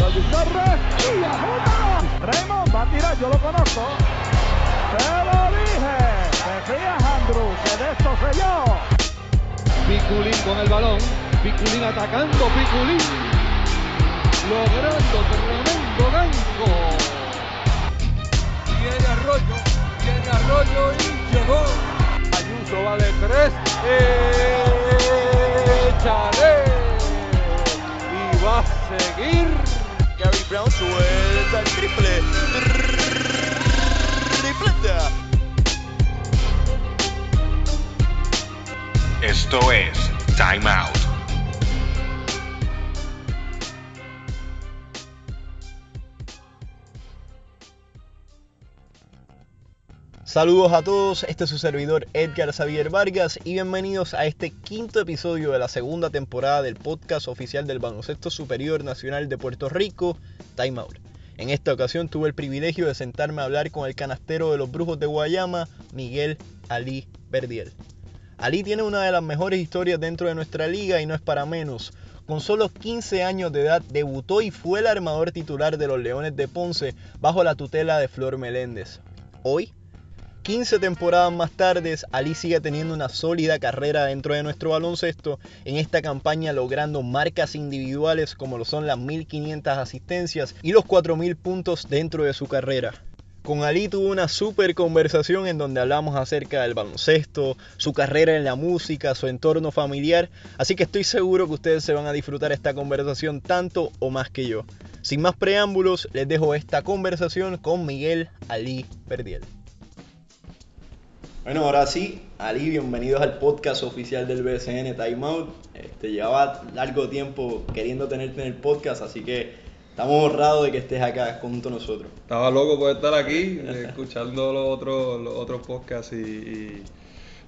David Torres y. Raymond va a tirar, yo lo conozco. Te lo dije. Te fías, Andrew, que de esto sé yo. Piculín con el balón. Piculín atacando. Piculín logrando tremendo gancho. Viene Arroyo. Viene Arroyo y llegó. Ayuso va de tres. Échale. Y va a seguir. Brown suelta el triple. Tripleta. Esto es Time Out. Saludos a todos, este es su servidor Edgar Xavier Vargas y bienvenidos a este quinto episodio de la segunda temporada del podcast oficial del Baloncesto Superior Nacional de Puerto Rico, Time. En esta ocasión tuve el privilegio de sentarme a hablar con el canastero de los Brujos de Guayama, Miguel Ali Verdiel. Ali tiene una de las mejores historias dentro de nuestra liga y no es para menos. Con solo 15 años de edad debutó y fue el armador titular de los Leones de Ponce bajo la tutela de Flor Meléndez. Hoy 15 temporadas más tarde, Ali sigue teniendo una sólida carrera dentro de nuestro baloncesto, en esta campaña logrando marcas individuales como lo son las 1500 asistencias y los 4000 puntos dentro de su carrera. Con Ali tuve una super conversación en donde hablamos acerca del baloncesto, su carrera en la música, su entorno familiar, así que estoy seguro que ustedes se van a disfrutar esta conversación tanto o más que yo. Sin más preámbulos, les dejo esta conversación con Miguel Ali Perdiel. Bueno, ahora sí, Ali, bienvenidos al podcast oficial del BSN Time Out. Este, llevaba largo tiempo queriendo tenerte en el podcast, así que estamos honrados de que estés acá junto a nosotros. Estaba loco por estar aquí, eh, escuchando los otros, podcasts y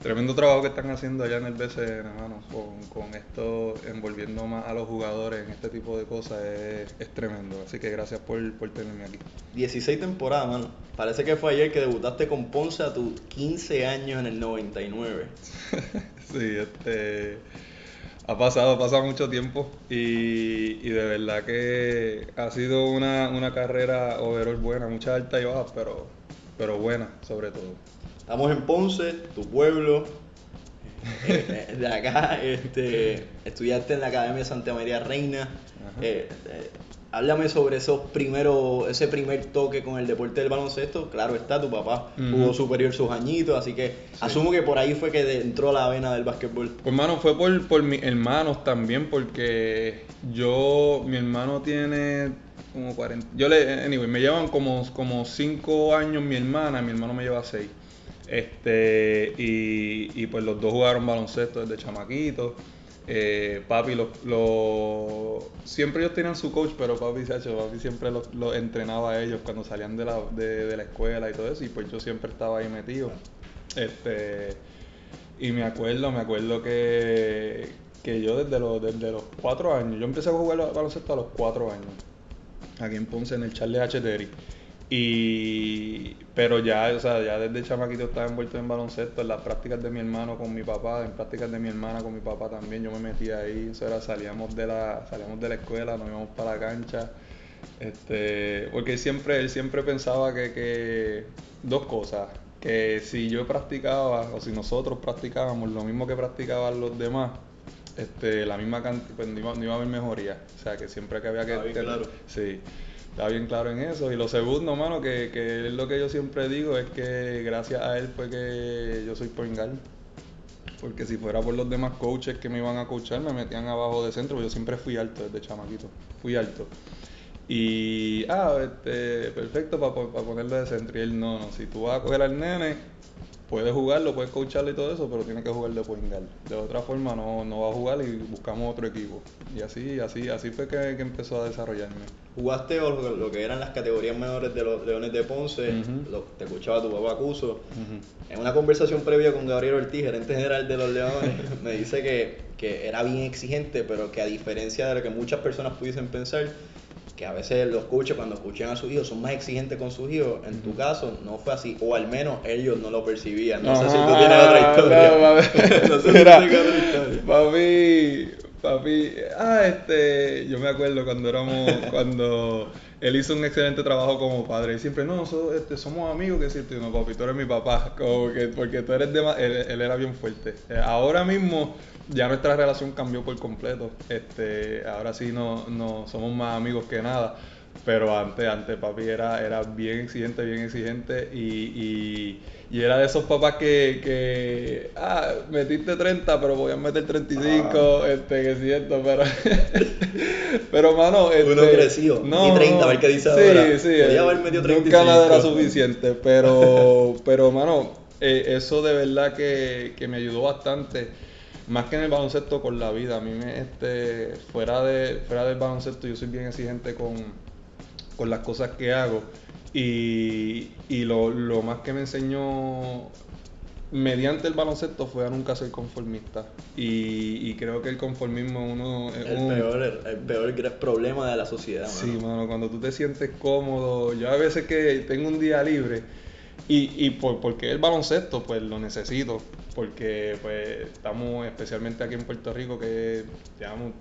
tremendo trabajo que están haciendo allá en el BCN, hermano, con, con esto envolviendo más a los jugadores en este tipo de cosas es, es tremendo. Así que gracias por, por tenerme aquí. 16 temporadas, mano. Parece que fue ayer que debutaste con Ponce a tus 15 años en el 99. sí, este. Ha pasado, ha pasado mucho tiempo y, y de verdad que ha sido una, una carrera overall buena, muchas altas y bajas, pero, pero buena sobre todo. Estamos en Ponce, tu pueblo, eh, de acá, este, estudiaste en la Academia Santa María Reina. Eh, eh, háblame sobre esos primeros, ese primer toque con el deporte del baloncesto. Claro está, tu papá Ujú. jugó superior sus añitos, así que asumo que por ahí fue que entró la vena del básquetbol. Pues hermano, fue por, por mis hermanos también, porque yo, mi hermano tiene como 40, yo le, anyway, me llevan como, como 5 años mi hermana, mi hermano me lleva 6. Este, y, y pues los dos jugaron baloncesto desde chamaquitos. Eh, papi los, los- siempre ellos tenían su coach, pero papi, papi siempre los, entrenaba a ellos cuando salían de la, de la escuela y todo eso, y pues yo siempre estaba ahí metido. Este, y me acuerdo, me acuerdo que, que yo desde los, desde los cuatro años, yo empecé a jugar baloncesto a los cuatro años, aquí en Ponce, en el Charles H. Terry. Y, pero ya, o sea, ya desde chamaquito estaba envuelto en baloncesto, en las prácticas de mi hermano con mi papá, en prácticas de mi hermana con mi papá también, yo me metía ahí, era, salíamos de la, salíamos de la escuela, nos íbamos para la cancha, este, porque él siempre, él siempre pensaba que, que dos cosas, que si yo practicaba o si nosotros practicábamos lo mismo que practicaban los demás, este, la misma cantidad, pues no iba, no iba a haber mejoría. O sea, que siempre que había que... Bien claro. Sí, está bien claro en eso. Y lo segundo, mano, que, que es lo que yo siempre digo, es que gracias a él fue que yo soy point guard. Porque si fuera por los demás coaches que me iban a coachar, me metían abajo de centro, yo siempre fui alto desde chamaquito. Fui alto. Y, ah, este, perfecto para ponerlo de centro. Y él, no, no, si tú vas a coger al nene, puedes jugarlo, puedes coacharlo y todo eso, pero tiene que jugar de point guard. De otra forma no, no va a jugar y buscamos otro equipo. Y así, así, así fue que, que empezó a desarrollarme. Jugaste lo, lo que eran las categorías menores de los Leones de Ponce, Ujú. lo- te escuchaba tu papá Cuso. En una conversación previa con Gabriel Ortiz, gerente general de los Leones, me dice que, que era bien exigente, pero que a diferencia de lo que muchas personas pudiesen pensar, que a veces los coaches cuando escuchan a sus hijos son más exigentes con sus hijos. En tu caso no fue así, o al menos ellos no lo percibían. No sé si tú tienes otra historia. no, sé si tú tienes otra historia. Papi, Papi, ah, este, yo me acuerdo cuando éramos, cuando él hizo un excelente trabajo como padre. Y siempre, no, so- este, somos amigos, que si no, papi, tú eres mi papá, como que, porque tú eres de él, él era bien fuerte. Eh, ahora mismo ya nuestra relación cambió por completo. Este, ahora sí no, no somos más amigos que nada. Pero antes, antes papi era, era bien exigente, bien exigente y, y, y era de esos papás que, que ah, metiste 30 pero voy a meter 35, este, que siento, pero pero mano, este, Uno creció, y 30, a ver qué dice sí, ahora. Sí, Podía eh, haber metido Nunca nada era 35. suficiente, pero, pero mano, eh, eso de verdad que, que me ayudó bastante más que en el baloncesto con la vida. A mí me, este, fuera de, fuera del baloncesto yo soy bien exigente con, con las cosas que hago. Y, y lo, lo más que me enseñó mediante el baloncesto fue a nunca ser conformista. Y, y creo que el conformismo uno es El un- peor, el peor problema de la sociedad, Sí, mano. mano, cuando tú te sientes cómodo, yo a veces que tengo un día libre y, y por, porque el baloncesto, pues lo necesito, porque pues estamos especialmente aquí en Puerto Rico que llevamos,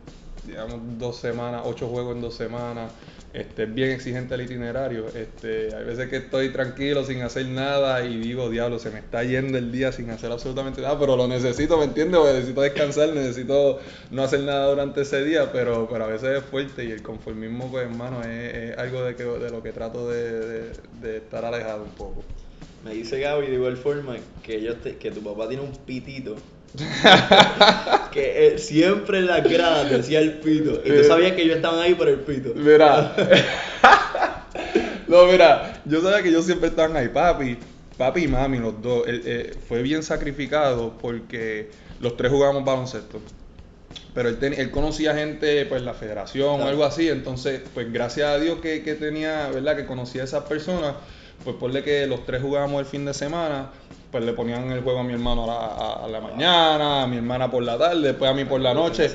llevamos dos semanas, ocho juegos en dos semanas, este, es bien exigente el itinerario, este, hay veces que estoy tranquilo sin hacer nada y digo, diablo, se me está yendo el día sin hacer absolutamente nada, pero lo necesito, ¿me entiendes? Porque necesito descansar, necesito no hacer nada durante ese día, pero, pero a veces es fuerte y el conformismo, pues hermano, es, es algo de, que, de lo que trato de, estar alejado un poco. Me dice Gaby de igual forma que, te- que tu papá tiene un pitito. que él siempre en las gradas decía el pito. Y tú sabías que ellos estaban ahí por el pito. Mira. no, mira, yo sabía que ellos siempre estaban ahí, papi. Papi y mami, los dos. Él, eh, fue bien sacrificado porque los tres jugábamos baloncesto. Pero él, ten- él conocía gente, pues la federación o algo así. Entonces, pues gracias a Dios que, que tenía, ¿verdad? Que conocía a esas personas. Pues ponle que los tres jugábamos el fin de semana. Pues le ponían el juego a mi hermano a la, a- a la mañana, a mi hermana por la tarde, después a mí por la noche.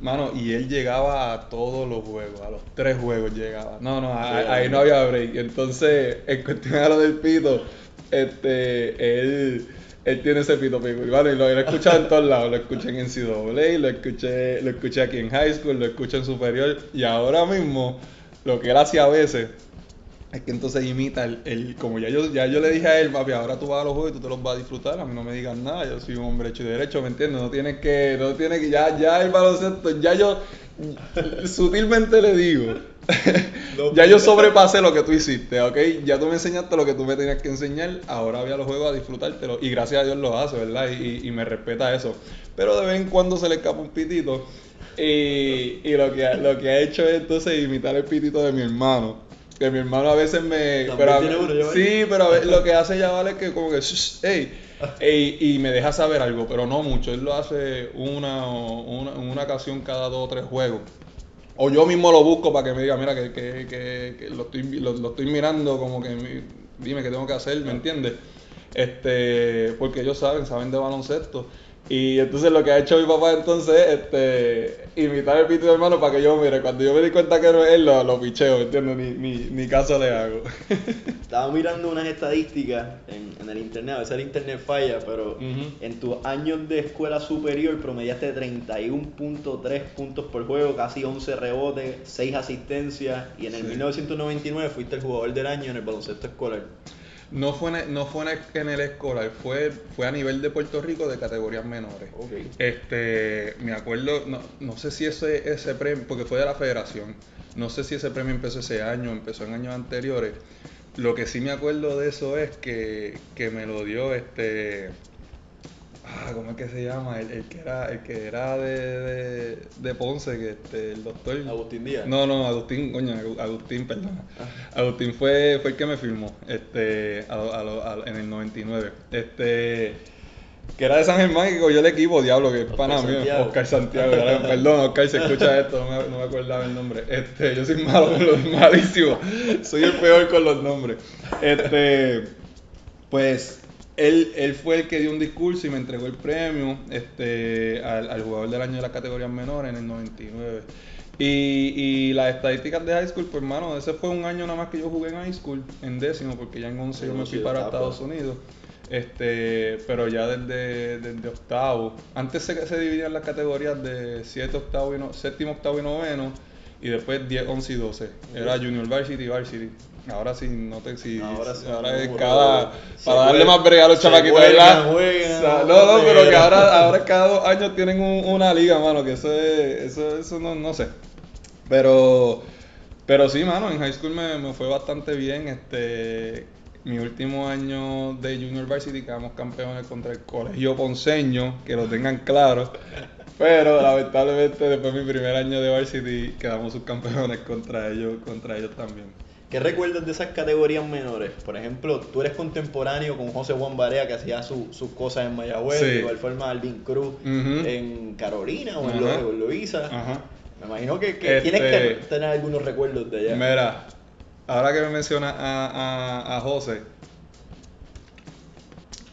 Mano, y él llegaba a todos los juegos, a los tres juegos llegaba. No, no, a- Sí, ahí no había break. Entonces, en cuestión de lo del pito, este, él, él tiene ese pito pico. Y bueno, y lo, he escuchado en todos lados. Lo escuché en NCAA, lo escuché, lo escuché aquí en high school, lo escuché en superior. Y ahora mismo, lo que él hace a veces, es que entonces imita el, el- como ya yo, ya yo le dije a él, papi, ahora tú vas a los juegos y tú te los vas a disfrutar, a mí no me digas nada, yo soy un hombre hecho y derecho, ¿me entiendes? No tienes que, no tienes que, ya, ya el baloncesto, ya yo sutilmente le digo, ya yo sobrepasé lo que tú hiciste, ¿ok? Ya tú me enseñaste lo que tú me tenías que enseñar, ahora voy a los juegos a disfrutártelo, y gracias a Dios lo hace, ¿verdad? Y, y- y me respeta eso, pero de vez en cuando se le escapa un pitito, y, y lo, que, lo que ha hecho es entonces imitar el pitito de mi hermano. Que mi hermano a veces me. Pero tiene uno, sí, pero a ver, lo que hace ya vale es que como que. "Shh, ey, ey", y me deja saber algo, pero no mucho. Él lo hace una, una, una ocasión cada dos o tres juegos. O yo mismo lo busco para que me diga, mira, que, que, que, que lo, estoy, lo, lo estoy mirando, como que dime qué tengo que hacer, ¿me entiendes? Este, porque ellos saben, saben de baloncesto. Y entonces lo que ha hecho mi papá entonces es este, imitar el pito de hermano para que yo mire. Cuando yo me di cuenta que no es él, lo, lo picheo, ¿me entiendes? Ni, ni, ni caso le hago. Estaba mirando unas estadísticas en, en el internet, a veces el internet falla, pero Ujú. en tus años de escuela superior promediaste 31.3 puntos por juego, casi 11 rebotes, 6 asistencias y en el Sí. 1999 fuiste el jugador del año en el baloncesto escolar. No fue, en el- no fue en el, en el escolar, fue, fue a nivel de Puerto Rico de categorías menores. Este, me acuerdo, no, no sé si ese, ese premio, porque fue de la federación, no sé si ese premio empezó ese año, empezó en años anteriores. Lo que sí me acuerdo de eso es que, que me lo dio este, ah, ¿cómo es que se llama? El, el que era, el que era de, de, de Ponce, que este, el doctor. Agustín Díaz. No, no, Agustín, coño, Agu- Agustín, perdona. Agustín fue, fue el que me firmó, este, a a a- en el 99. Este, que era de San Germán y cogió el equipo, diablo, que es Oscar pana mío. Oscar Santiago. perdón, Oscar, si escucha esto, no me, no me acordaba el nombre. Este, yo soy malo con los malísimos, soy el peor con los nombres. Este, pues él, él fue el que dio un discurso y me entregó el premio este, al, al jugador del año de las categorías menores en el 99. Y, y las estadísticas de high school, pues hermano, ese fue un año nada más que yo jugué en high school, en décimo, porque ya en 11 yo me fui para. Estados Unidos. Este, pero ya desde, desde octavo, antes se, se dividían las categorías de 7, octavo y no, séptimo, octavo y noveno, y después 10, 11 y 12. Era Junior Varsity y Varsity. Ahora sí, no te si, Ahora sí, ahora es cada para darle juega- más brega a los chamaquitos, ¿verdad? juegan, O sea, no, no, pero que ahora, ahora cada dos años tienen un- una liga, mano, que eso es, eso, eso no, no sé. Pero, pero sí, mano, en high school me, me fue bastante bien. Este, mi último año de Junior Varsity quedamos campeones contra el Colegio Ponceño, que lo tengan claro. Pero lamentablemente después de mi primer año de Varsity quedamos subcampeones contra ellos, contra ellos también. ¿Qué recuerdas de esas categorías menores? Por ejemplo, tú eres contemporáneo con José Juan Barea, que hacía su- sus cosas en Mayagüez, Sí. de igual forma Alvin Cruz en Carolina o en, Ajá. Lo- en Loíza. Ajá. Me imagino que, que Este- tienes que tener algunos recuerdos de allá. Mira, ahora que me mencionas a, a, a José,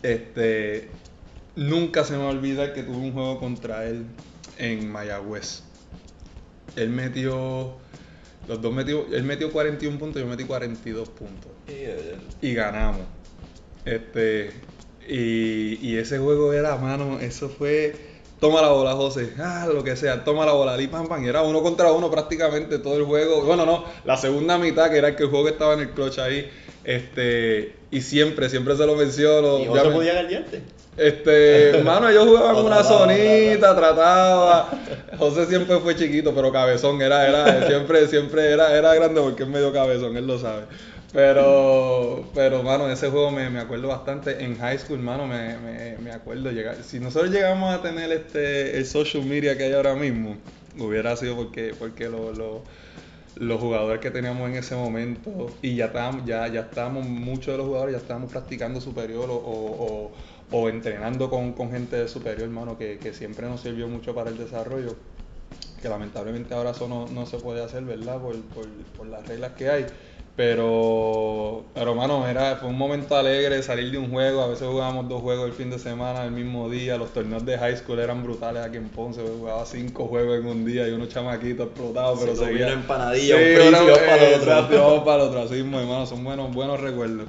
este, nunca se me va a olvidar que tuve un juego contra él en Mayagüez. Él metió, los dos metió, él metió 41 puntos, yo metí 42 puntos y ganamos. Este, y, y ese juego era, mano, eso fue, toma la bola, José, ah, lo que sea, toma la bola, y pam, pam, y era uno contra uno prácticamente todo el juego. Bueno, no, la segunda mitad, que era el que el juego que estaba en el clutch ahí, este, y siempre, siempre se lo menciono. ¿Y José me- podía galdearte? Este, hermano, ellos jugaban O una zonita, trataba. José siempre fue chiquito, pero cabezón era, era, siempre, siempre era, era grande porque es medio cabezón, él lo sabe. Pero, pero, mano, ese juego me, me acuerdo bastante. En high school, mano, me, me, me acuerdo llegar. Si nosotros llegamos a tener este, el social media que hay ahora mismo, hubiera sido porque, porque lo, lo- los jugadores que teníamos en ese momento y ya estábamos, ya, ya estábamos, muchos de los jugadores ya estábamos practicando superior o, o- o- entrenando con, con gente de superior, hermano, que, que siempre nos sirvió mucho para el desarrollo, que lamentablemente ahora eso no, no se puede hacer, ¿verdad? Por, por, por las reglas que hay. Pero, pero hermano, era, fue un momento alegre salir de un juego. A veces jugábamos dos juegos el fin de semana, el mismo día. Los torneos de high school eran brutales aquí en Ponce. Jugaba cinco juegos en un día y unos chamaquitos explotados, pero Se seguía. una empanadilla, un Sí, una- vamos para el otro. exacto, para el otro. Así hermano, son buenos, buenos recuerdos.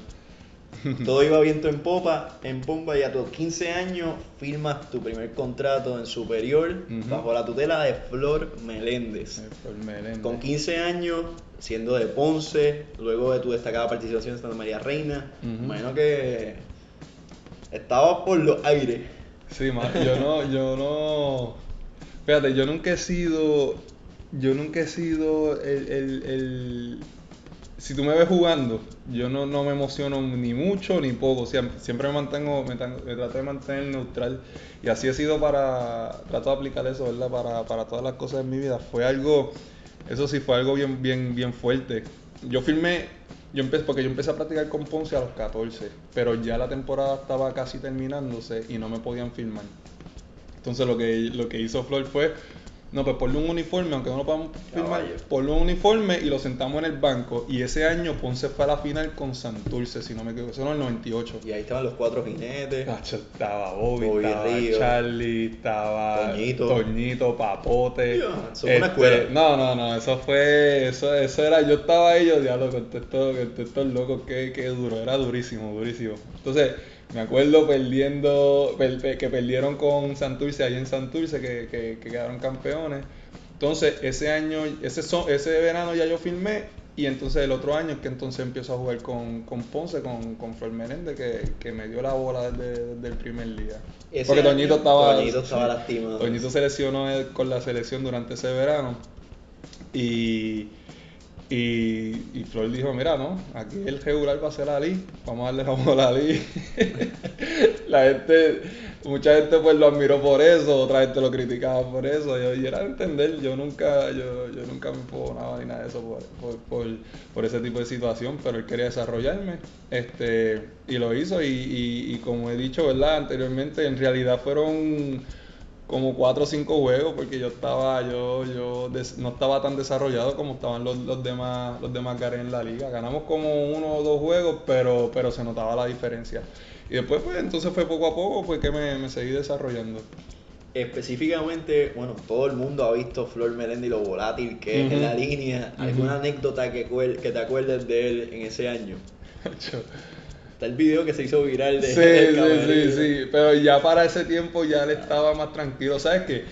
Todo iba viento en popa, en pompa y a tus 15 años firmas tu primer contrato en superior bajo la tutela de Flor Meléndez. Meléndez. Con 15 años, siendo de Ponce, luego de tu destacada participación en Santa María Reina, me imagino que estabas por los aires. Sí, yo no, yo no. Fíjate, yo nunca he sido. Yo nunca he sido el. el- el- si tú me ves jugando, yo no, no me emociono ni mucho ni poco. Siempre, siempre me mantengo, me, trato de mantener neutral. Y así he sido para. Trato de aplicar eso, ¿verdad? Para, todas las cosas en mi vida. Fue algo. Eso sí, fue algo bien, bien, bien fuerte. Yo firmé. Yo empecé, porque yo empecé a practicar con Ponce a los 14, pero ya la temporada estaba casi terminándose y no me podían firmar. Entonces lo que, lo que hizo Flor fue, no, pues ponle un uniforme, aunque no lo podamos firmar, ponle un uniforme y lo sentamos en el banco. Y ese año Ponce fue a la final con Santurce, si no me equivoco, eso era el 98. Y ahí estaban los cuatro jinetes. Cacho, estaba Bobby, Bobby estaba. Charlie, estaba Toñito. Toñito, Papote. Eso fue una escuela. No, no, no, eso fue, eso, eso era, yo estaba ahí, yo diablo, contestó, contestó el loco, qué, qué duro, era durísimo, durísimo. Entonces, me acuerdo perdiendo, per- per- que perdieron con Santurce, ahí en Santurce, que, que, que quedaron campeones. Entonces, ese año, ese, ese verano ya yo firmé, y entonces el otro año es que entonces empiezo a jugar con, con Ponce, con, con Flor Menéndez, que, que me dio la bola desde, desde el primer día. Ese Porque Toñito estaba, Toñito estaba lastimado. Toñito se lesionó eh, con la selección durante ese verano. Y, y, y Flor dijo, mira, no, aquí el regular va a ser Ali, vamos a darle la bola a Ali. la gente, mucha gente pues lo admiró por eso, otra gente lo criticaba por eso. Yo, y era de entender, yo nunca, yo, yo nunca me enfogonaba ni nada de eso por, por, por, por ese tipo de situación, pero él quería desarrollarme, este, y lo hizo, y, y, y como he dicho, ¿verdad? Anteriormente, en realidad fueron como cuatro o cinco juegos porque yo estaba yo yo des- no estaba tan desarrollado como estaban los, los demás los demás Gares en la liga. Ganamos como uno o dos juegos pero pero se notaba la diferencia. Y después pues entonces fue poco a poco pues que me, me seguí desarrollando. Específicamente, bueno, todo el mundo ha visto Flor Meléndez y lo volátil que es en la línea. ¿Alguna anécdota que, que te acuerdes de él en ese año? Está el video que se hizo viral de Sí, sí, sí, sí, pero ya para ese tiempo ya él estaba más tranquilo. ¿Sabes qué?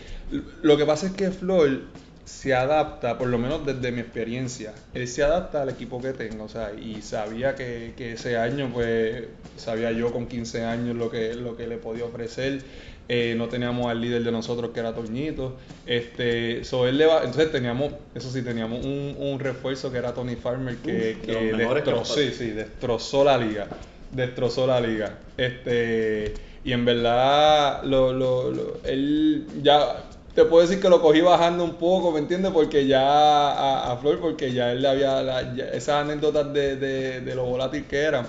Lo que pasa es que Flor se adapta, por lo menos desde mi experiencia, él se adapta al equipo que tenga, o sea, y sabía que, que ese año, pues, sabía yo con 15 años lo que, lo que le podía ofrecer. Eh, no teníamos al líder de nosotros que era Toñito. Este, so él le va- entonces teníamos, eso sí, teníamos un, un refuerzo que era Tony Farmer que, Uf, que destrozó, sí, sí, destrozó la liga. Destrozó la liga. Este, y en verdad, lo, lo, lo- él ya, te puedo decir que lo cogí bajando un poco, ¿me entiendes? Porque ya a, a Flor, porque ya él le había, la- ya- esas anécdotas de, de, de lo volátil que era,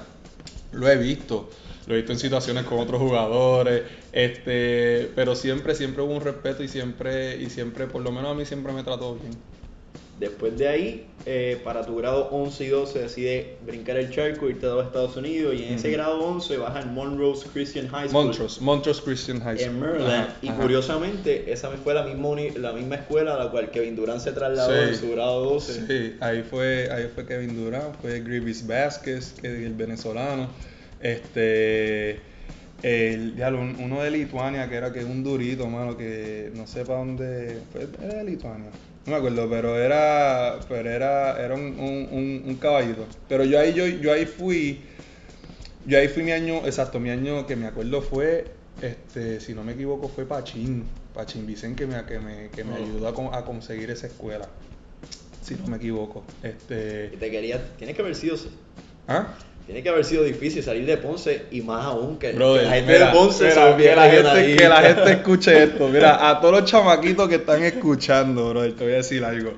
lo he visto. Lo he visto en situaciones con otros jugadores, este, pero siempre, siempre hubo un respeto y siempre, y siempre, por lo menos a mí siempre me trató bien. Después de ahí, eh, para tu grado 11 y 12 decide brincar el charco, irte a los Estados Unidos y en ese grado 11 vas al Montrose Christian High School Montrose, Montrose Christian High School. en Maryland Ajá, y ajá. curiosamente esa fue la misma, uni- la misma escuela a la cual Kevin Durant se trasladó Sí. en su grado 12. Sí, ahí fue, ahí fue Kevin Durant, fue Grivis Vázquez, el venezolano. Este, el, ya, un- uno de Lituania, que era que un durito, mano, que no sé para dónde. Fue, era de Lituania. No me acuerdo, pero era, pero era, era un, un, caballito. Pero yo ahí, yo, yo ahí fui, yo ahí fui mi año, exacto, mi año que me acuerdo fue, este, si no me equivoco, fue Pachín, Pachín Vicen que me, que me, que me Oh. ayudó a, con- a conseguir esa escuela. Si no me equivoco. Y Este. te quería, tiene que haber sido, ¿Ah? Tiene que haber sido difícil salir de Ponce y más aún que, Brother, que la gente mira, de Ponce mira, que, la gente, que la gente escuche esto. Mira, a todos los chamaquitos que están escuchando, brother, te voy a decir algo.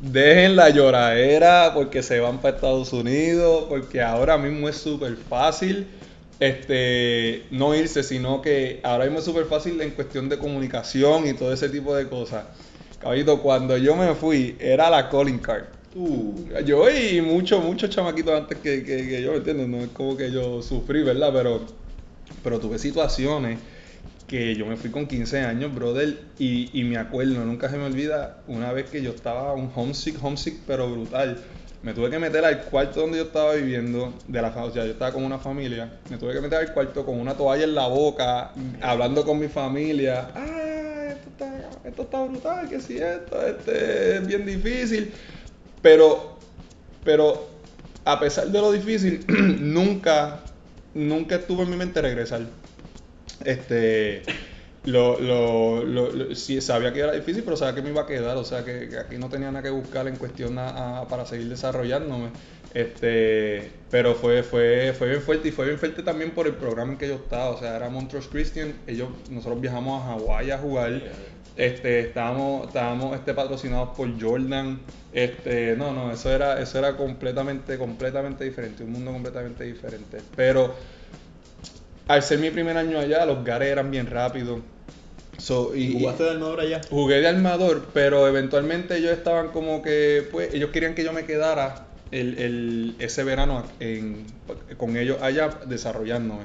Dejen la lloradera porque se van para Estados Unidos, porque ahora mismo es súper fácil este, no irse, sino que ahora mismo es súper fácil en cuestión de comunicación y todo ese tipo de cosas. Caballito, cuando yo me fui, era la calling card. Uh, Yo y muchos, muchos chamaquitos antes que, yo, ¿me entiendes? No es como que yo sufrí, ¿verdad? Pero, pero tuve situaciones que yo me fui con 15 años, brother, y, y me acuerdo, nunca se me olvida, una vez que yo estaba un homesick, homesick, pero brutal. Me tuve que meter al cuarto donde yo estaba viviendo, de la o sea, yo estaba con una familia, me tuve que meter al cuarto con una toalla en la boca, hablando con mi familia. Ah, esto está, esto está brutal, que si esto, este es bien difícil. Pero, pero a pesar de lo difícil, nunca, nunca estuvo en mi mente regresar. Este, lo, lo, lo- lo- sí, sabía que era difícil, pero sabía que me iba a quedar, o sea que, aquí no tenía nada que buscar en cuestión a- a- para seguir desarrollándome. Este, pero fue, fue, fue bien fuerte y fue bien fuerte también por el programa en que yo estaba, o sea, era Montrose Christian, ellos, nosotros viajamos a Hawái a jugar. Este, estábamos, estábamos este, patrocinados por Jordan. Este, no, no, eso era, eso era completamente, completamente diferente, un mundo completamente diferente. Pero al ser mi primer año allá, los gares eran bien rápidos. So, y, ¿Jugaste de armador allá? Jugué de armador, pero eventualmente ellos estaban como que, pues, ellos querían que yo me quedara el, el- ese verano en- con ellos allá desarrollándome.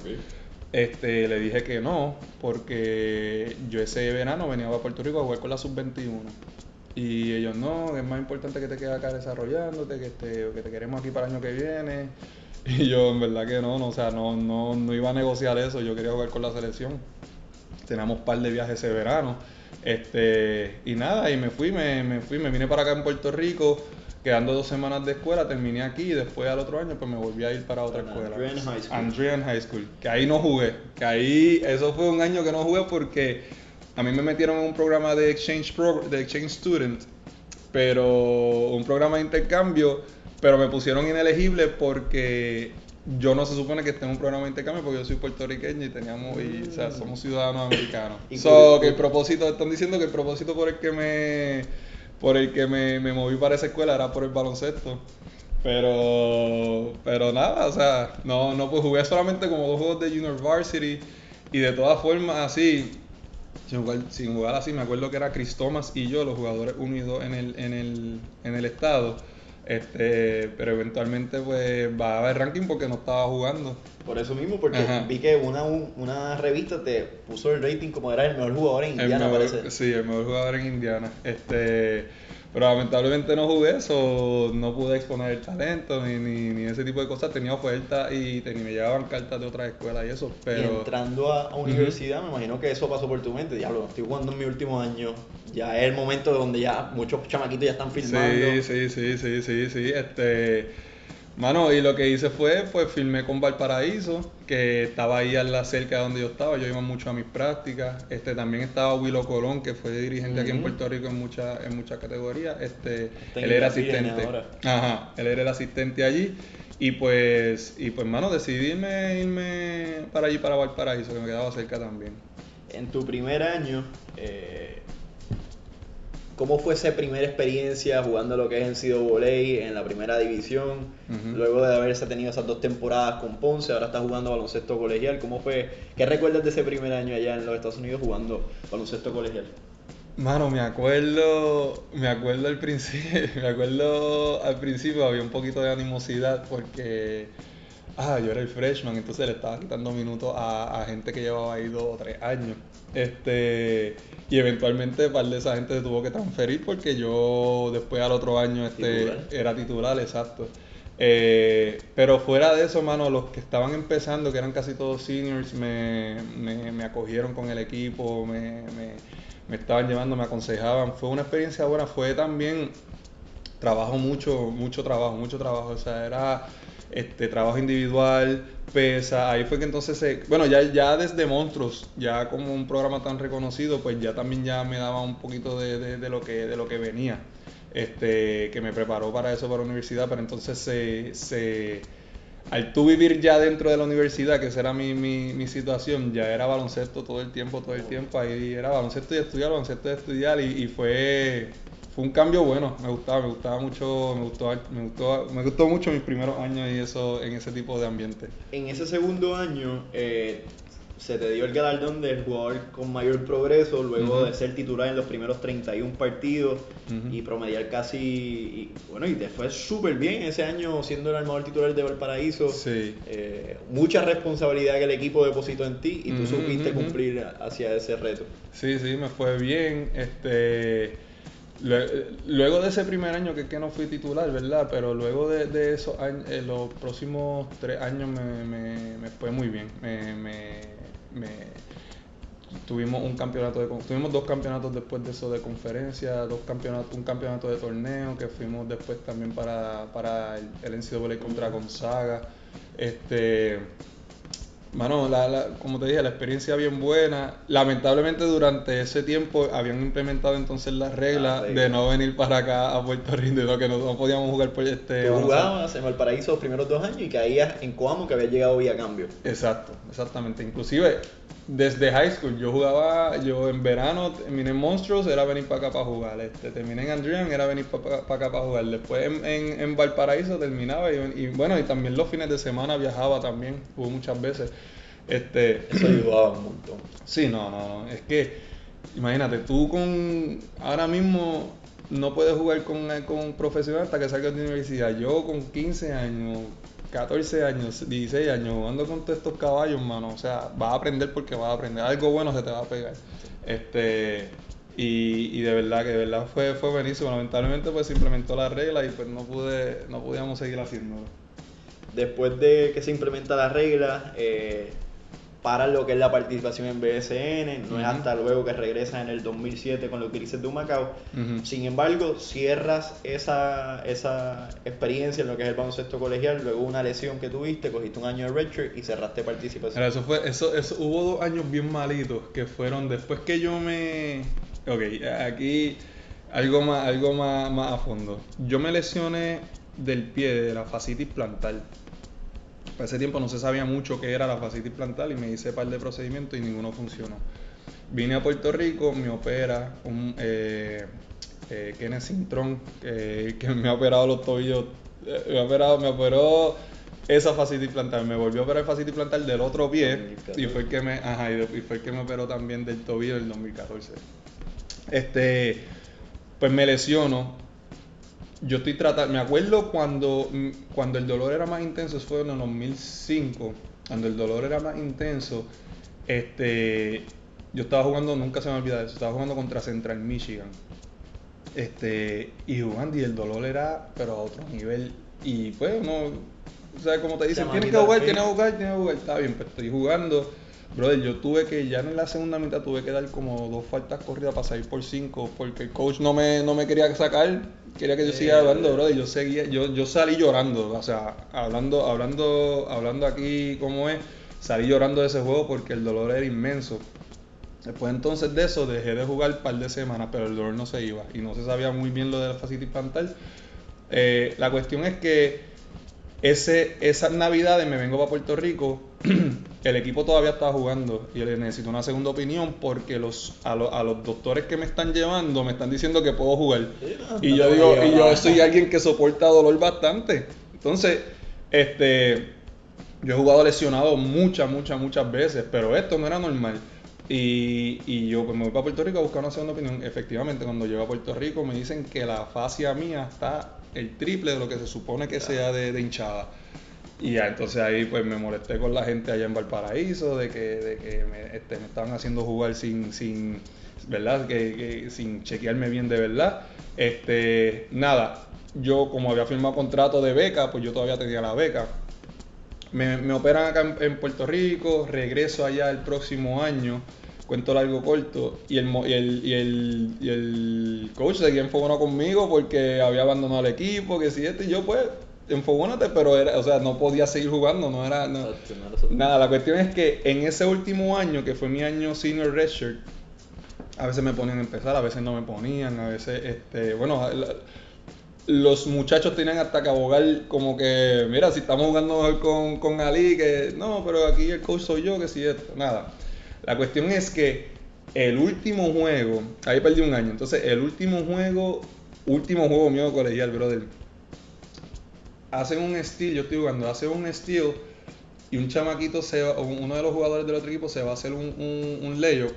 Este, le dije que no, porque yo ese verano venía a Puerto Rico a jugar con la sub-21. Y ellos no, es más importante que te quedes acá desarrollándote, que te, que te queremos aquí para el año que viene. Y yo en verdad que no, no o sea, no, no, no iba a negociar eso, yo quería jugar con la selección. Teníamos un par de viajes ese verano. Este, y nada, y me fui, me, me fui, me vine para acá en Puerto Rico, quedando dos semanas de escuela, terminé aquí y después al otro año pues me volví a ir para otra Para escuela. Andrean High School. Andrean High School, que ahí no jugué, que ahí, eso fue un año que no jugué porque a mí me metieron en un programa de exchange, pro- de exchange student, pero un programa de intercambio, pero me pusieron inelegible porque yo no se supone que esté en un programa de intercambio porque yo soy puertorriqueño y teníamos, y, o sea, somos ciudadanos americanos. So, que el propósito, están diciendo que el propósito por el que me, por el que me, me moví para esa escuela era por el baloncesto. Pero, pero nada, o sea, no, no pues jugué solamente como dos juegos de Junior Varsity y de todas formas así, sin jugar, sin jugar así, me acuerdo que era Chris Thomas y yo, los jugadores unidos en el, en el, en el estado. Este, pero eventualmente pues bajaba el ranking porque no estaba jugando. Por eso mismo, porque Ajá. vi que una, una revista te puso el rating como era el mejor jugador en Indiana, mejor- parece. Sí, el mejor jugador en Indiana. Este, Pero lamentablemente no jugué eso, no pude exponer el talento ni, ni, ni ese tipo de cosas. Tenía ofertas y me llegaban cartas de otras escuelas y eso, Y pero... entrando a, a universidad, me imagino que eso pasó por tu mente. Diablo, estoy jugando en mi último año. Ya es el momento donde ya muchos chamaquitos ya están filmando. Sí, sí, sí, sí, sí, sí. Este, mano, y lo que hice fue, pues filmé con Valparaíso, que estaba ahí a la cerca de donde yo estaba. Yo iba mucho a mis prácticas. Este, también estaba Willow Colón, que fue dirigente aquí en. Puerto Rico en muchas en muchas categorías. Este, él era asistente. ahora. Ajá, él era el asistente allí. Y pues, y pues, mano, decidí irme, irme para allí, para Valparaíso, que me quedaba cerca también. En tu primer año, eh, ¿cómo fue esa primera experiencia jugando lo que es en Sido Voley en la primera división? Luego de haberse tenido esas dos temporadas con Ponce, ahora estás jugando baloncesto colegial. ¿Cómo fue? ¿Qué recuerdas de ese primer año allá en los Estados Unidos jugando baloncesto colegial? Mano, me acuerdo, me acuerdo al principio, me acuerdo al principio había un poquito de animosidad porque, ah, yo era el freshman, entonces le estaba quitando minutos a, a gente que llevaba ahí dos o tres años. Este, y eventualmente un par de esa gente se tuvo que transferir porque yo después al otro año este, Titular. era titular, exacto. Eh, pero fuera de eso, mano, los que estaban empezando, que eran casi todos seniors, me, me, me acogieron con el equipo, me, me, me estaban llevando, me aconsejaban. Fue una experiencia buena, fue también trabajo mucho, mucho trabajo, mucho trabajo. O sea, era este trabajo individual, pesa. Ahí fue que entonces se, bueno, ya, ya desde Monstruos, ya como un programa tan reconocido, pues ya también ya me daba un poquito de, de, lo que de lo que venía. Este, que me preparó para eso para la universidad, pero entonces se, se al tú vivir ya dentro de la universidad, que esa era mi, mi, situación, ya era baloncesto todo el tiempo, todo el tiempo, ahí era baloncesto y estudiar, baloncesto y estudiar, y fue, fue un cambio bueno, me gustaba, me gustaba mucho, me gustó, me gustó, me gustó mucho mis primeros años y eso, en ese tipo de ambiente. En ese segundo año eh, se te dio el galardón del jugador con mayor progreso luego de ser titular en los primeros 31 partidos Ujú. y promediar casi, y, bueno, y te fue súper bien ese año siendo el armador titular de Valparaíso. Sí. Eh, mucha responsabilidad que el equipo depositó en ti y tú Ujú, supiste ujú. cumplir hacia ese reto. Sí, sí, me fue bien. Este, luego de ese primer año que, que no fui titular, ¿verdad? Pero luego de, de esos años, eh, los próximos tres años me, me, me fue muy bien. Me, me, tuvimos un campeonato de, tuvimos dos campeonatos después de eso de conferencia, dos campeonatos, un campeonato de torneo que fuimos después también para, para el, el NCAA contra Gonzaga. Este, Mano, la, la- como te dije, la experiencia bien buena. Lamentablemente durante ese tiempo habían implementado entonces las reglas Ah, regla. de no venir para acá a Puerto Rico, de que no, no podíamos jugar por este Tú baloncesto. jugabas en Valparaíso los primeros dos años y caías en Coamo que había llegado vía cambio. Exacto, exactamente. Inclusive desde high school yo jugaba, yo en verano terminé en Monstruos, era venir para acá para jugar. Este, terminé en Andrian, era venir para acá para jugar. Después en, en, en Valparaíso terminaba y, y bueno, y también los fines de semana viajaba también, hubo muchas veces. Este, Eso ayudaba un montón. Sí, no, no, no. Es que, imagínate, tú con. Ahora mismo no puedes jugar con, un profesional hasta que salgas de universidad. Yo con 15 años, 14 años, 16 años, jugando con todos estos caballos, mano. O sea, vas a aprender porque vas a aprender. Algo bueno se te va a pegar. Este. Y, y de verdad que de verdad fue, fue buenísimo. Lamentablemente pues se implementó la regla y pues no pude, no podíamos seguir haciéndolo. Después de que se implementa la regla, eh, para lo que es la participación en BSN, no es hasta luego que regresas en el 2007 con los Grises de Humacao. Ujú. Sin embargo, cierras esa, esa experiencia en lo que es el baloncesto colegial, luego una lesión que tuviste, cogiste un año de redshirt y cerraste participación. Eso fue, eso, eso, hubo dos años bien malitos que fueron después que yo me, ok, aquí algo más, algo más, más a fondo. Yo me lesioné del pie de la fascitis plantar. Para ese tiempo no se sabía mucho qué era la fascitis plantar y me hice par de procedimientos y ninguno funcionó. Vine a Puerto Rico, me opera un eh, eh, Kenneth Cintrón, que, me ha operado los tobillos, eh, me ha operado, me operó esa fascitis plantar, me volvió a operar fascitis plantar del otro pie 2014. y fue el que me, ajá, y fue que me operó también del tobillo del 2014. Este, pues me lesiono. Yo estoy tratando, me acuerdo cuando, mm, cuando el dolor era más intenso, eso fue en el 2005, cuando el dolor era más intenso, este, yo estaba jugando, nunca se me olvida eso, estaba jugando contra Central Michigan. Este, y jugando y el dolor era, pero a otro nivel. Y pues uno, o sea, como te dicen, tienes que jugar, tienes que jugar, tienes que jugar. Está bien, pues estoy jugando. Brother, yo tuve que, ya en la segunda mitad tuve que dar como dos faltas corridas para salir por cinco, porque el coach no me, no me quería sacar, quería que yo siguiera hablando, brother. Yo seguía, yo, yo salí llorando, o sea, hablando, hablando, hablando aquí como es, salí llorando de ese juego porque el dolor era inmenso. Después entonces de eso dejé de jugar un par de semanas, pero el dolor no se iba y no se sabía muy bien lo de la fascitis plantar. Eh, la cuestión es que ese, esas navidades me vengo para Puerto Rico, el equipo todavía estaba jugando y le necesito una segunda opinión porque los, a, lo- a los doctores que me están llevando me están diciendo que puedo jugar. Y yo digo, y yo soy alguien que soporta dolor bastante. Entonces, este, yo he jugado lesionado muchas, muchas, muchas veces, pero esto no era normal. Y, y yo pues, me voy para Puerto Rico a buscar una segunda opinión. Efectivamente, cuando llego a Puerto Rico me dicen que la fascia mía está el triple de lo que se supone que sea de, de hinchada. Y ya, entonces ahí pues me molesté con la gente allá en Valparaíso de que, de que me, este, me estaban haciendo jugar sin, sin ¿verdad? Que, que sin chequearme bien de verdad. Este, nada, yo como había firmado contrato de beca, pues yo todavía tenía la beca. Me, me operan acá en, en Puerto Rico, regreso allá el próximo año, cuento largo corto, y el, y el, y el, y el coach seguía enfogado conmigo porque había abandonado el equipo, que si este, y yo pues, enfogónate, pero era, o sea, no podía seguir jugando, no era, no- Exacto, no era eso. nada, la cuestión es que en ese último año, que fue mi año senior redshirt, a veces me ponían a empezar, a veces no me ponían, a veces, este, bueno, la- los muchachos tenían hasta que abogar como que, mira, si estamos jugando con, con Ali, que no, pero aquí el coach soy yo, que si esto, nada. La cuestión es que el último juego, ahí perdí un año, entonces el último juego, último juego mío de colegial, brother, hacen un steal, yo estoy jugando, hacen un steal y un chamaquito, se va- uno de los jugadores del otro equipo se va a hacer un, un, un layup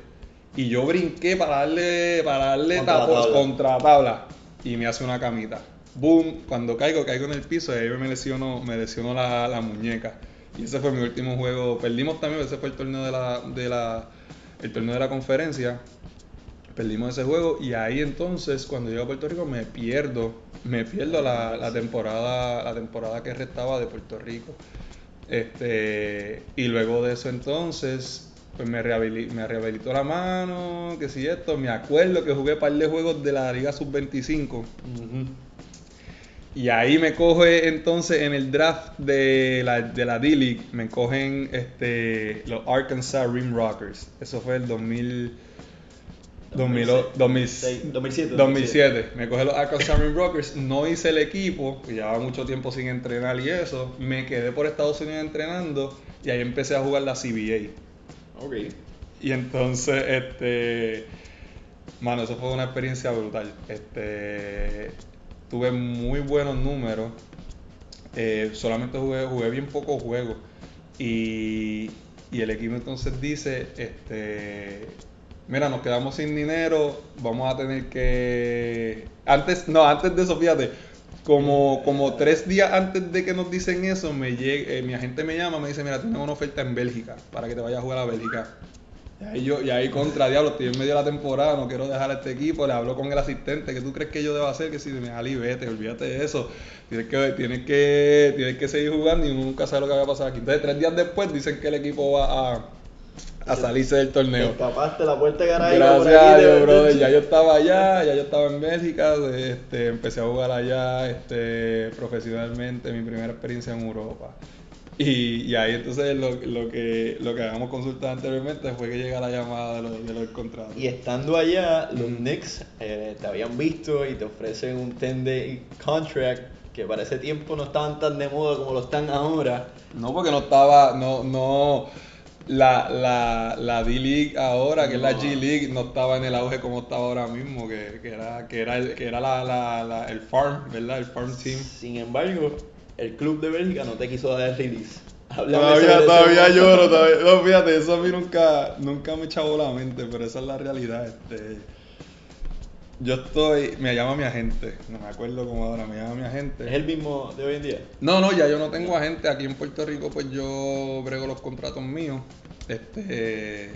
y yo brinqué para darle, para darle Contra tapos tabla. contra la tabla y me hace una camita. Boom, cuando caigo, caigo en el piso y ahí me lesionó, me lesionó la, la muñeca. Y ese fue mi último juego. Perdimos también, ese fue el torneo de la, de la, el torneo de la conferencia. Perdimos ese juego y ahí entonces cuando llego a Puerto Rico me pierdo, me pierdo la, la temporada, la temporada que restaba de Puerto Rico. Este, y luego de eso entonces, pues me, rehabili- me rehabilitó la mano, que si esto, me acuerdo que jugué un par de juegos de la Liga Sub-25. Ujú. Y ahí me coge entonces en el draft de la, de la D-League, me cogen este, los Arkansas Rim Rockers. Eso fue el 2000, 2000, 2006, 2007. 2007. Me coge los Arkansas Rim Rockers. No hice el equipo, que llevaba mucho tiempo sin entrenar y eso. Me quedé por Estados Unidos entrenando y ahí empecé a jugar la CBA. Ok. Y entonces, este. Mano, eso fue una experiencia brutal. Este. Tuve muy buenos números. eh, solamente jugué, jugué bien pocos juegos. Y, y el equipo entonces dice: Este. Mira, nos quedamos sin dinero. Vamos a tener que. Antes, no, antes de eso, fíjate. Como, como tres días antes de que nos dicen eso, me llega, eh, mi agente me llama, me dice, mira, tienes una oferta en Bélgica para que te vayas a jugar a Bélgica. Y ahí, yo, y ahí contra diablo, estoy en medio de la temporada, no quiero dejar a este equipo, le hablo con el asistente, ¿qué tú crees que yo debo hacer? Que si me Ali, vete, olvídate de eso. Tienes que, tienes que, tienes que seguir jugando y uno nunca sabe lo que va a pasar aquí. Entonces, tres días después dicen que el equipo va a, a salirse del torneo. Tapaste la puerta garaje Gracias a Dios, brother. Ya yo estaba allá, ya yo estaba en Bélgica, este, empecé a jugar allá este, profesionalmente, mi primera experiencia en Europa. Y, y ahí entonces lo, lo que lo que habíamos consultado anteriormente fue que llega la llamada de los, de los contratos. Y estando allá, los Knicks eh, te habían visto y te ofrecen un 10-day contract que para ese tiempo no estaban tan de moda como lo están ahora. No, porque no estaba, no, no, la, la, la D-League ahora, que es la. G-League, no estaba en el auge como está ahora mismo, que, que era, que era, el, que era la, la, la- el farm, ¿verdad? El farm team. Sin embargo, el club de Bélgica no te quiso dar el release. Háblame Todavía, todavía lloro, todavía. No, fíjate, eso a mí nunca, nunca me echaba la mente, pero esa es la realidad. Este, yo estoy, me llama mi agente, no me acuerdo cómo ahora, me llama mi agente. ¿Es el mismo de hoy en día? No, no, ya yo no tengo agente. Aquí en Puerto Rico, pues yo brego los contratos míos. Este,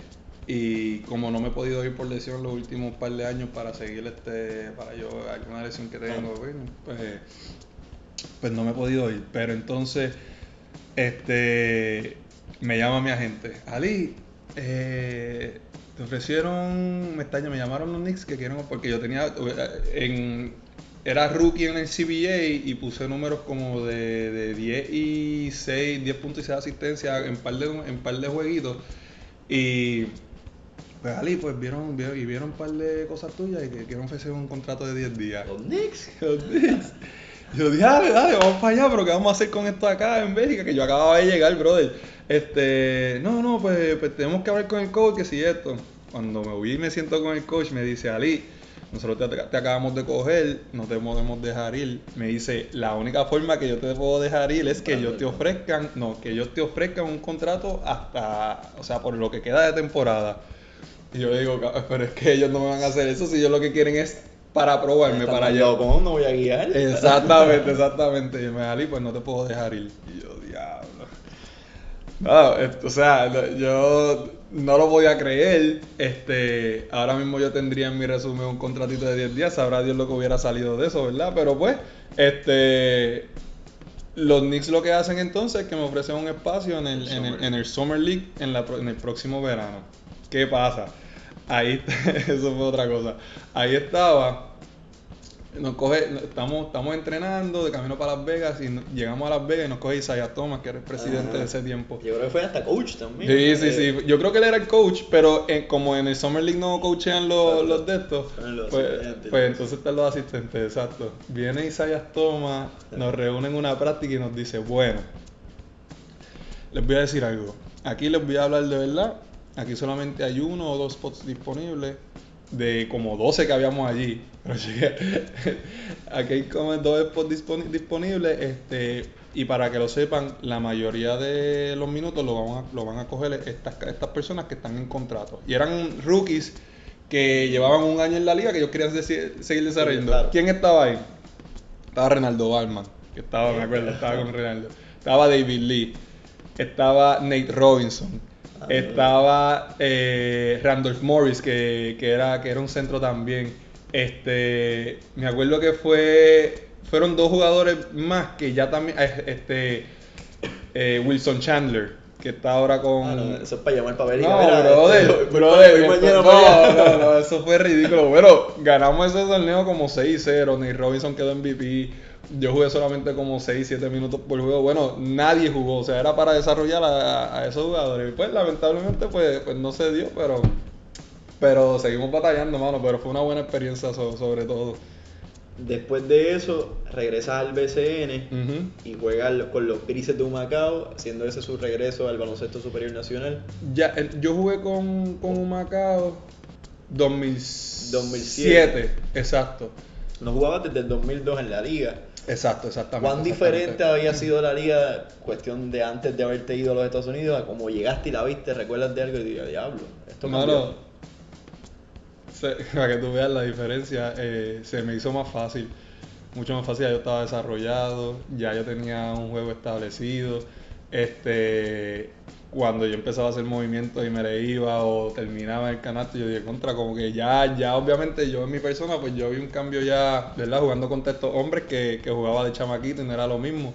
Y como no me he podido ir por lesión los últimos par de años para seguir este, para yo alguna lesión que tengo, bueno, pues, pues no me he podido ir. Pero entonces, este, me llama mi agente, Ali, eh, te ofrecieron, me, está- me llamaron los Knicks que quieren, porque yo tenía, en, era rookie en el CBA y puse números como de, de 10 y 6, 10 puntos y 6 asistencias en par de, en par de jueguitos. Y pues Ali, pues vieron, vieron- y vieron un par de cosas tuyas y que quieren ofrecer un contrato de 10 días. Los Knicks. Los Knicks. Yo dije, dale, dale, vamos para allá, pero ¿qué vamos a hacer con esto acá en Bélgica? Que yo acababa de llegar, brother. Este, no, no, pues, pues tenemos que hablar con el coach, que si esto. Cuando me voy y me siento con el coach, me dice, Ali, nosotros te, te acabamos de coger, no te podemos dejar ir. Me dice, la única forma que yo te puedo dejar ir es que ellos te ofrezcan, no, que ellos te ofrezcan un contrato hasta, o sea, por lo que queda de temporada. Y yo le digo, "Ca- pero es que ellos no me van a hacer eso si ellos lo que quieren es para probarme, para yo. ¿Cómo no voy a guiar? Exactamente, exactamente. Y me Ali, pues no te puedo dejar ir. Y yo, diablo. No, o sea, yo no lo podía creer. Este, ahora mismo yo tendría en mi resumen un contratito de 10 días. Sabrá Dios lo que hubiera salido de eso, ¿verdad? Pero pues, este. Los Knicks lo que hacen entonces es que me ofrecen un espacio en el, en el, en el Summer League en, la, en el próximo verano. ¿Qué pasa? Ahí, eso fue otra cosa. Ahí estaba, nos coge, estamos, estamos entrenando de camino para Las Vegas y llegamos a Las Vegas y nos coge Isaiah Thomas, que era el presidente Ajá. de ese tiempo. Yo creo que fue hasta coach también. Sí, sí, Eh, sí. Yo creo que él era el coach, pero en- como en el Summer League no coachean los, Exacto. los de estos, los pues, pues entonces están los asistentes, exacto. Viene Isaiah Thomas, nos reúne en una práctica y nos dice, bueno, les voy a decir algo. Aquí les voy a hablar de verdad. Aquí solamente hay uno o dos spots disponibles de como 12 que habíamos allí. Pero llegué- aquí hay como dos spots disponi- disponibles. Este, y para que lo sepan, la mayoría de los minutos lo van a, lo van a coger estas, estas personas que están en contrato. Y eran rookies que llevaban un año en la liga que ellos querían deci- seguir desarrollando. claro. ¿Quién estaba ahí? Estaba Renaldo Balman, que estaba, me acuerdo, estaba con Renaldo. Estaba David Lee. Estaba Nate Robinson. Estaba eh, Randolph Morris, que, que era, que era un centro también. Este, me acuerdo que fue, fueron dos jugadores más que ya también, eh, este, eh, Wilson Chandler, que está ahora con... ah, no, eso es para llamar para ver. No, mira, brother, este, brother, voy mañana no, no, no, eso fue ridículo. Pero ganamos ese torneo como 6-0. Nate Robinson quedó MVP. Yo jugué solamente como 6-7 minutos por juego. Bueno, nadie jugó. O sea, era para desarrollar a, a esos jugadores. Y pues, lamentablemente, pues, pues no se dio. Pero, pero seguimos batallando, mano. Pero fue una buena experiencia so- sobre todo. Después de eso, regresas al BCN Ujú. y juegas con los Grises de Humacao, haciendo ese su regreso al baloncesto superior nacional. Ya, yo jugué con, con Humacao 2007. 2007. Exacto. No jugabas desde el 2002 en la liga. Exacto, exactamente. ¿Cuán exactamente. diferente había sido la liga, cuestión de antes de haberte ido a los Estados Unidos, a como llegaste y la viste, recuerdas de algo y digas, diablo, esto Mano, cambió"? se- para que tú veas la diferencia, eh, se me hizo más fácil, mucho más fácil, ya yo estaba desarrollado, ya yo tenía un juego establecido, este, cuando yo empezaba a hacer movimientos y me le iba o terminaba el canasto, yo dije contra, como que ya, ya obviamente yo en mi persona, pues yo vi un cambio ya, ¿verdad? Jugando contra estos hombres que, que jugaba de chamaquito y no era lo mismo.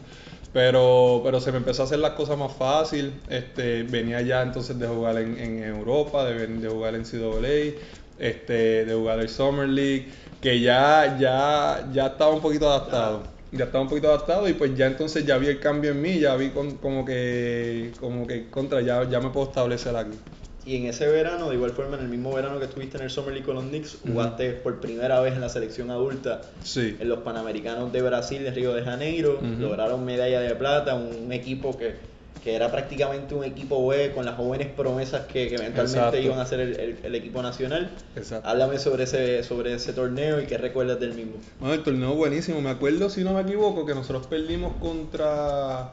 Pero, pero se me empezó a hacer las cosas más fácil. Este, venía ya entonces de jugar en, en Europa, de, jugar en CAA, este, de jugar el Summer League, que ya, ya, ya estaba un poquito adaptado. Ya estaba un poquito adaptado y pues ya entonces ya vi el cambio en mí, ya vi con- como que, como que contra, ya, ya me puedo establecer aquí. Y en ese verano, de igual forma, en el mismo verano que estuviste en el Summer League con los Knicks, jugaste por primera vez en la selección adulta Sí. en los Panamericanos de Brasil, de Río de Janeiro. Lograron medalla de plata, un equipo que, que era prácticamente un equipo B con las jóvenes promesas que, que eventualmente Exacto. iban a ser el, el- el equipo nacional. Exacto. Háblame sobre ese, sobre ese torneo y qué recuerdas del mismo. Bueno, el torneo buenísimo. Me acuerdo, si no me equivoco, que nosotros perdimos contra,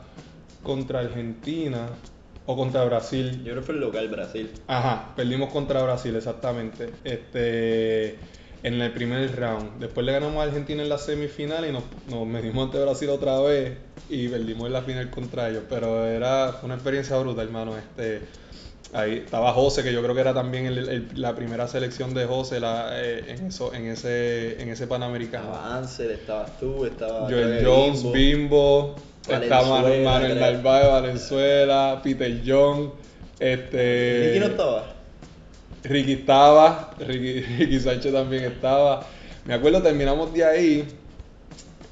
contra Argentina o contra Brasil. Yo creo que fue el local Brasil. Ajá, perdimos contra Brasil, exactamente. Este, en el primer round. Después le ganamos a Argentina en la semifinal y nos, nos medimos ante Brasil otra vez y perdimos en la final contra ellos. Pero era fue una experiencia brutal, hermano. Este, Ahí estaba José, que yo creo que era también el- el- la primera selección de José la- eh, en, eso, en, ese, en ese Panamericano. Estaba Ansel, estabas tú, estaba Joel Jones, Bimbo. Bimbo, Valenzuela, Manuel. Narváez, Valenzuela, Peter John, este... Ricky no estaba. Ricky estaba, Ricky, Ricky Sánchez también estaba. Me acuerdo, terminamos de ahí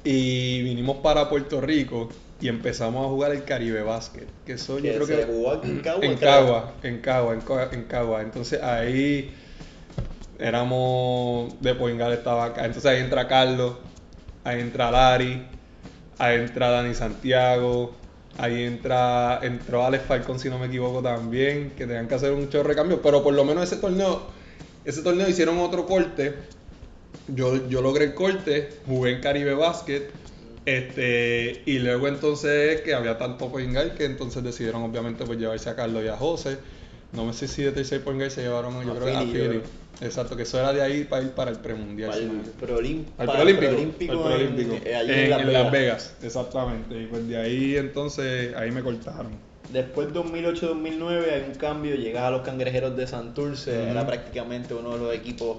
y vinimos para Puerto Rico y empezamos a jugar el Caribe Basket. Que eso yo creo se que. jugó en Cagua, En. Cagua, en Cagua, en Cagua, en Cagua. Entonces ahí éramos de Poingal estaba acá. Entonces ahí entra Carlos, ahí entra Lari, ahí entra Dani Santiago, ahí entra entró Alex Falcón si no me equivoco también, que tenían que hacer un chorro de cambios, pero por lo menos ese torneo, ese torneo hicieron otro corte. Yo, yo logré el corte, jugué en Caribe Basket. Este, y luego entonces que había tanto point guard que entonces decidieron obviamente pues llevarse a Carlos y a José. No sé si de tercer point guard se llevaron yo A creo que a Philly. Exacto, que eso era de ahí para ir para el premundial. Para el al preolímpico, al en- preolímpico, eh, allí en, en Las en Vegas. Vegas, exactamente. Y pues de ahí entonces, ahí me cortaron. Después 2008-2009 hay un cambio, llegas a los cangrejeros de Santurce, Ujú. era prácticamente uno de los equipos.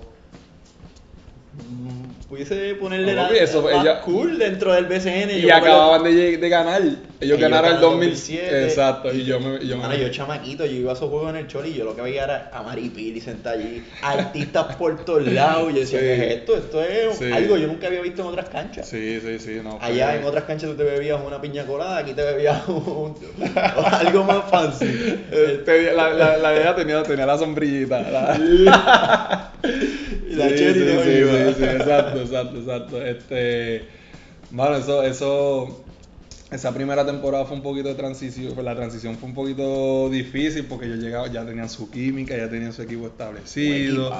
Pudiese ponerle No, la eso, ella- cool dentro del BCN. Y yo acuerdo- acababan de, ganar. Ellos, Ellos ganaron el ganaron 2007. Exacto, y yo me. Yo Mano, me yo chamaquito, yo iba a esos juegos en el Choli y yo lo que veía era a Maripili sentada allí, artistas por todos lados. Yo decía, Sí. ¿qué es esto? Esto es Sí. algo que yo nunca había visto en otras canchas. Sí, sí, sí. No, Allá en otras canchas tú te bebías una piña colada, aquí te bebías un, algo más fancy. La, la, la de ella tenía, tenía la sombrillita. la- Y la Sí, cherry sí, sí, exacto, exacto, exacto. Este, bueno, eso, eso, esa primera temporada fue un poquito de transición, pues la transición fue un poquito difícil porque yo llegaba, ya tenían su química, ya tenían su equipo establecido,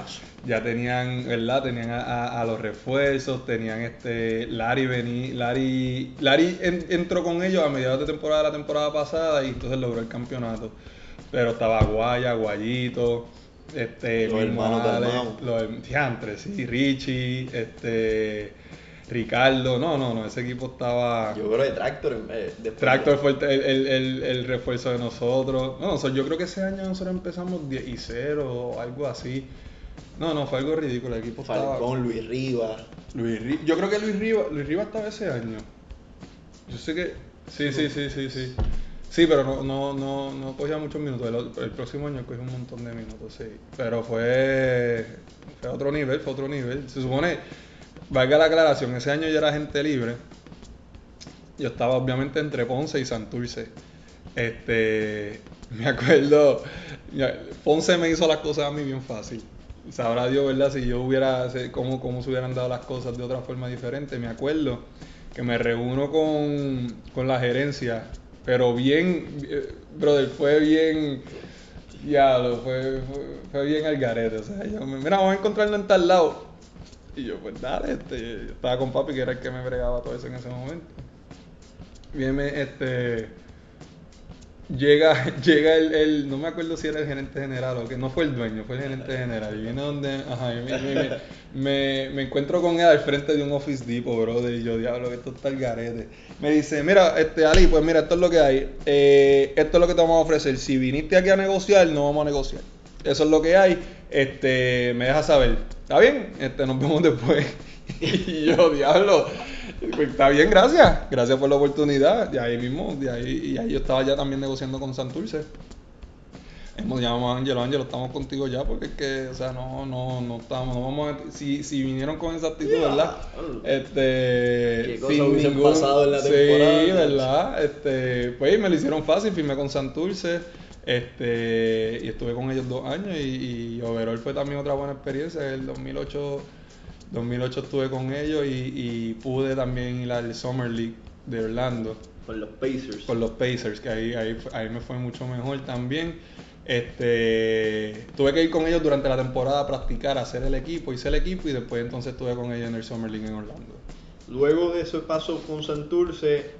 ya tenían, ¿verdad? Tenían a, a- a los refuerzos, tenían este, Larry vení, Larry, Larry en- entró con ellos a mediados de temporada de la temporada pasada y entonces logró el campeonato. Pero estaba Guaya, Guayito, este, Los hermanos Alex, Dalmau. los diantres, sí, Richie, este, Ricardo, no, no, no, ese equipo estaba... Yo creo que Tractor. eh, Tractor fue el, el, el- refuerzo de nosotros. No, o sea, yo creo que ese año nosotros empezamos 10 y 0 o algo así. No, no, fue algo ridículo. El equipo estaba. Falcón, Luis Rivas. Luis Ri- Yo creo que Luis Rivas Luis Rivas estaba ese año. Yo sé que. Sí, sí, sí, sí, sí. Sí, pero no, no, no, no cogía muchos minutos. El, próximo año cogí un montón de minutos, sí. Pero fue. Fue otro nivel, fue otro nivel. Se supone. Valga la aclaración, ese año yo era gente libre. Yo estaba obviamente entre Ponce y Santurce. Este, me acuerdo, Ponce me hizo las cosas a mí bien fácil. Sabrá Dios, ¿verdad? Si yo hubiera, cómo, cómo se hubieran dado las cosas de otra forma diferente. Me acuerdo que me reúno con, con la gerencia, pero bien, eh, brother, fue bien, ya, lo fue, fue, fue bien al garete. O sea, yo, me- mira, vamos a encontrarnos en tal lado. Y yo, pues dale, este, yo estaba con papi, que era el que me bregaba todo eso en ese momento. Viene, este, llega, llega el, el- no me acuerdo si era el gerente general o que no fue el dueño, fue el gerente general. Y viene donde, ajá, me- me encuentro con él al frente de un Office Depot, brother, y yo, diablo, que esto está el garete. Me dice, mira, este, Ali, pues mira, esto es lo que hay, Eh, esto es lo que te vamos a ofrecer. Si viniste aquí a negociar, no vamos a negociar. Eso es lo que hay, este, me dejas saber. ¿Está bien? Este, nos vemos después. y yo, diablo, pues, está bien, gracias. Gracias por la oportunidad. De ahí mismo, de ahí, y ahí yo estaba ya también negociando con Santurce. Hemos llamado a Ángelo, Ángelo, estamos contigo ya porque es que, o sea, no, no, no estamos, no vamos a, si, si vinieron con esa actitud, ¿verdad? Este, Qué cosas hubiesen pasado en la sí, temporada. ¿verdad? Este, pues me lo hicieron fácil, firmé con Santurce, este, y estuve con ellos dos años y, y overall fue también otra buena experiencia. El 2008, 2008 estuve con ellos y, y pude también ir al Summer League de Orlando Con los Pacers. con los Pacers, que ahí, ahí, ahí me fue mucho mejor también. Este, tuve que ir con ellos durante la temporada a practicar, a hacer el equipo, hice el equipo y después entonces estuve con ellos en el Summer League en Orlando. Luego de ese paso con Santurce,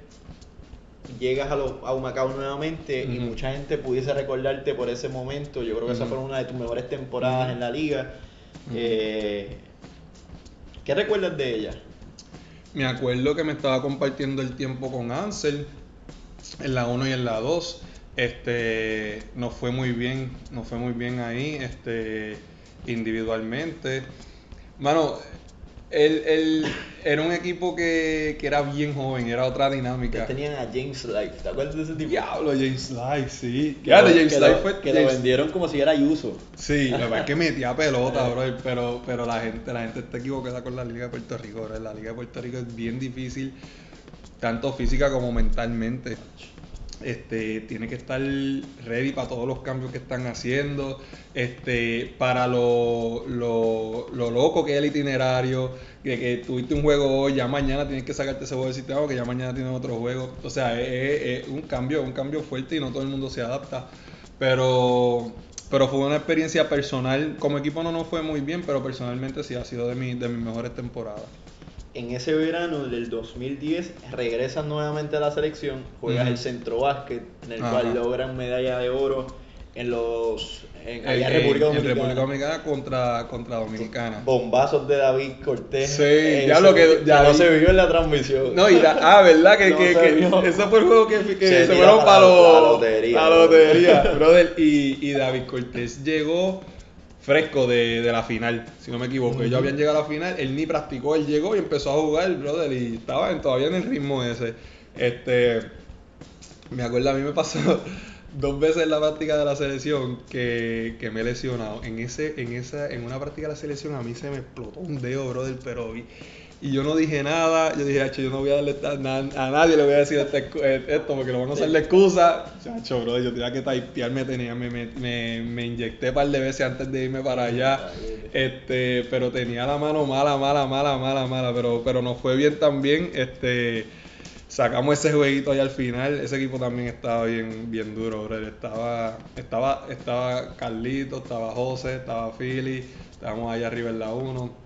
llegas a, lo- a Humacao nuevamente y mucha gente pudiese recordarte por ese momento. Yo creo que esa fue una de tus mejores temporadas en la liga. Eh, ¿Qué recuerdas de ella? Me acuerdo que me estaba compartiendo el tiempo con Ansel en la 1 y en la 2. Este, nos fue muy bien, nos fue muy bien ahí, este, individualmente. Mano, él, él era un equipo que, que era bien joven, era otra dinámica. Tenían a James Life, ¿te acuerdas de ese tipo? Diablo, James Life, sí. Que, James que Life lo- fue- que lo vendieron como si era Yuso. Sí, la verdad es que metía pelota, bro, pero, pero la gente, la gente está equivocada con la Liga de Puerto Rico, bro. La Liga de Puerto Rico es bien difícil, tanto física como mentalmente. Este, tiene que estar ready para todos los cambios que están haciendo, este, para lo, lo, lo loco que es el itinerario, que, tuviste un juego hoy, ya mañana tienes que sacarte ese juego del sistema, que ya mañana tienes otro juego. O sea, es un cambio, un cambio fuerte y no todo el mundo se adapta. Pero, pero fue una experiencia personal. Como equipo no nos fue muy bien, pero personalmente sí ha sido de, mi- de mis mejores temporadas. En ese verano del 2010 regresas nuevamente a la selección, juegas el centro básquet, en el cual logran medalla de oro en los en, allá en República en Dominicana. República Dominicana contra, contra Dominicana. Bombazos de David Cortés. Sí, ya lo que- ya no vi. se vio en la transmisión. No, y la- ah, ¿verdad? Que, No que, que ese fue el juego que, que Se fueron para para la- lotería. la lotería, brother. Y, y David Cortés llegó fresco de, de la final, si no me equivoco. Ellos habían llegado a la final, él ni practicó, él llegó y empezó a jugar, brother, y estaba en- todavía en el ritmo ese. Este, me acuerdo, a mí me pasó dos veces en la práctica de la selección que, que me he lesionado. En ese, en esa, en una práctica de la selección a mí se me explotó un dedo, brother, pero y, yo no dije nada, yo dije, "Hacho, yo no voy a darle esta- na- a nadie le voy a decir este esto porque lo van a usar de excusa. Chacho, bro, yo tenía que typearme, tenía, me, me, me, me inyecté un par de veces antes de irme para allá. Este, pero tenía la mano mala, mala, mala, mala, mala, pero, pero nos fue bien también. Este, sacamos ese jueguito ahí al final. Ese equipo también estaba bien, bien duro, bro. Estaba, estaba, estaba Carlito, estaba José, estaba Philly, estábamos allá arriba en la 1.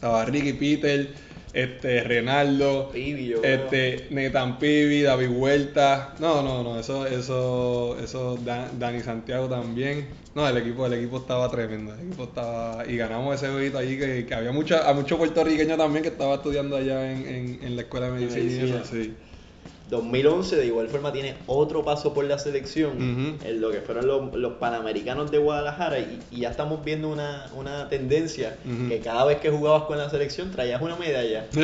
Estaba Ricky Peter, este, Renaldo, Pibi, yo creo. este, Netan Pibi, David Huerta. No, no, no, eso, eso, eso, Da- Dani Santiago también. No, el equipo, el equipo estaba tremendo. El equipo estaba. Y ganamos ese jueguito allí que, que había mucha, a muchos puertorriqueños también que estaba estudiando allá en, en, en la escuela de medicina. y medicina. eso, sí. 2011 de igual forma tiene otro paso por la selección en lo que fueron los, los Panamericanos de Guadalajara y, y ya estamos viendo una, una tendencia que cada vez que jugabas con la selección traías una medalla.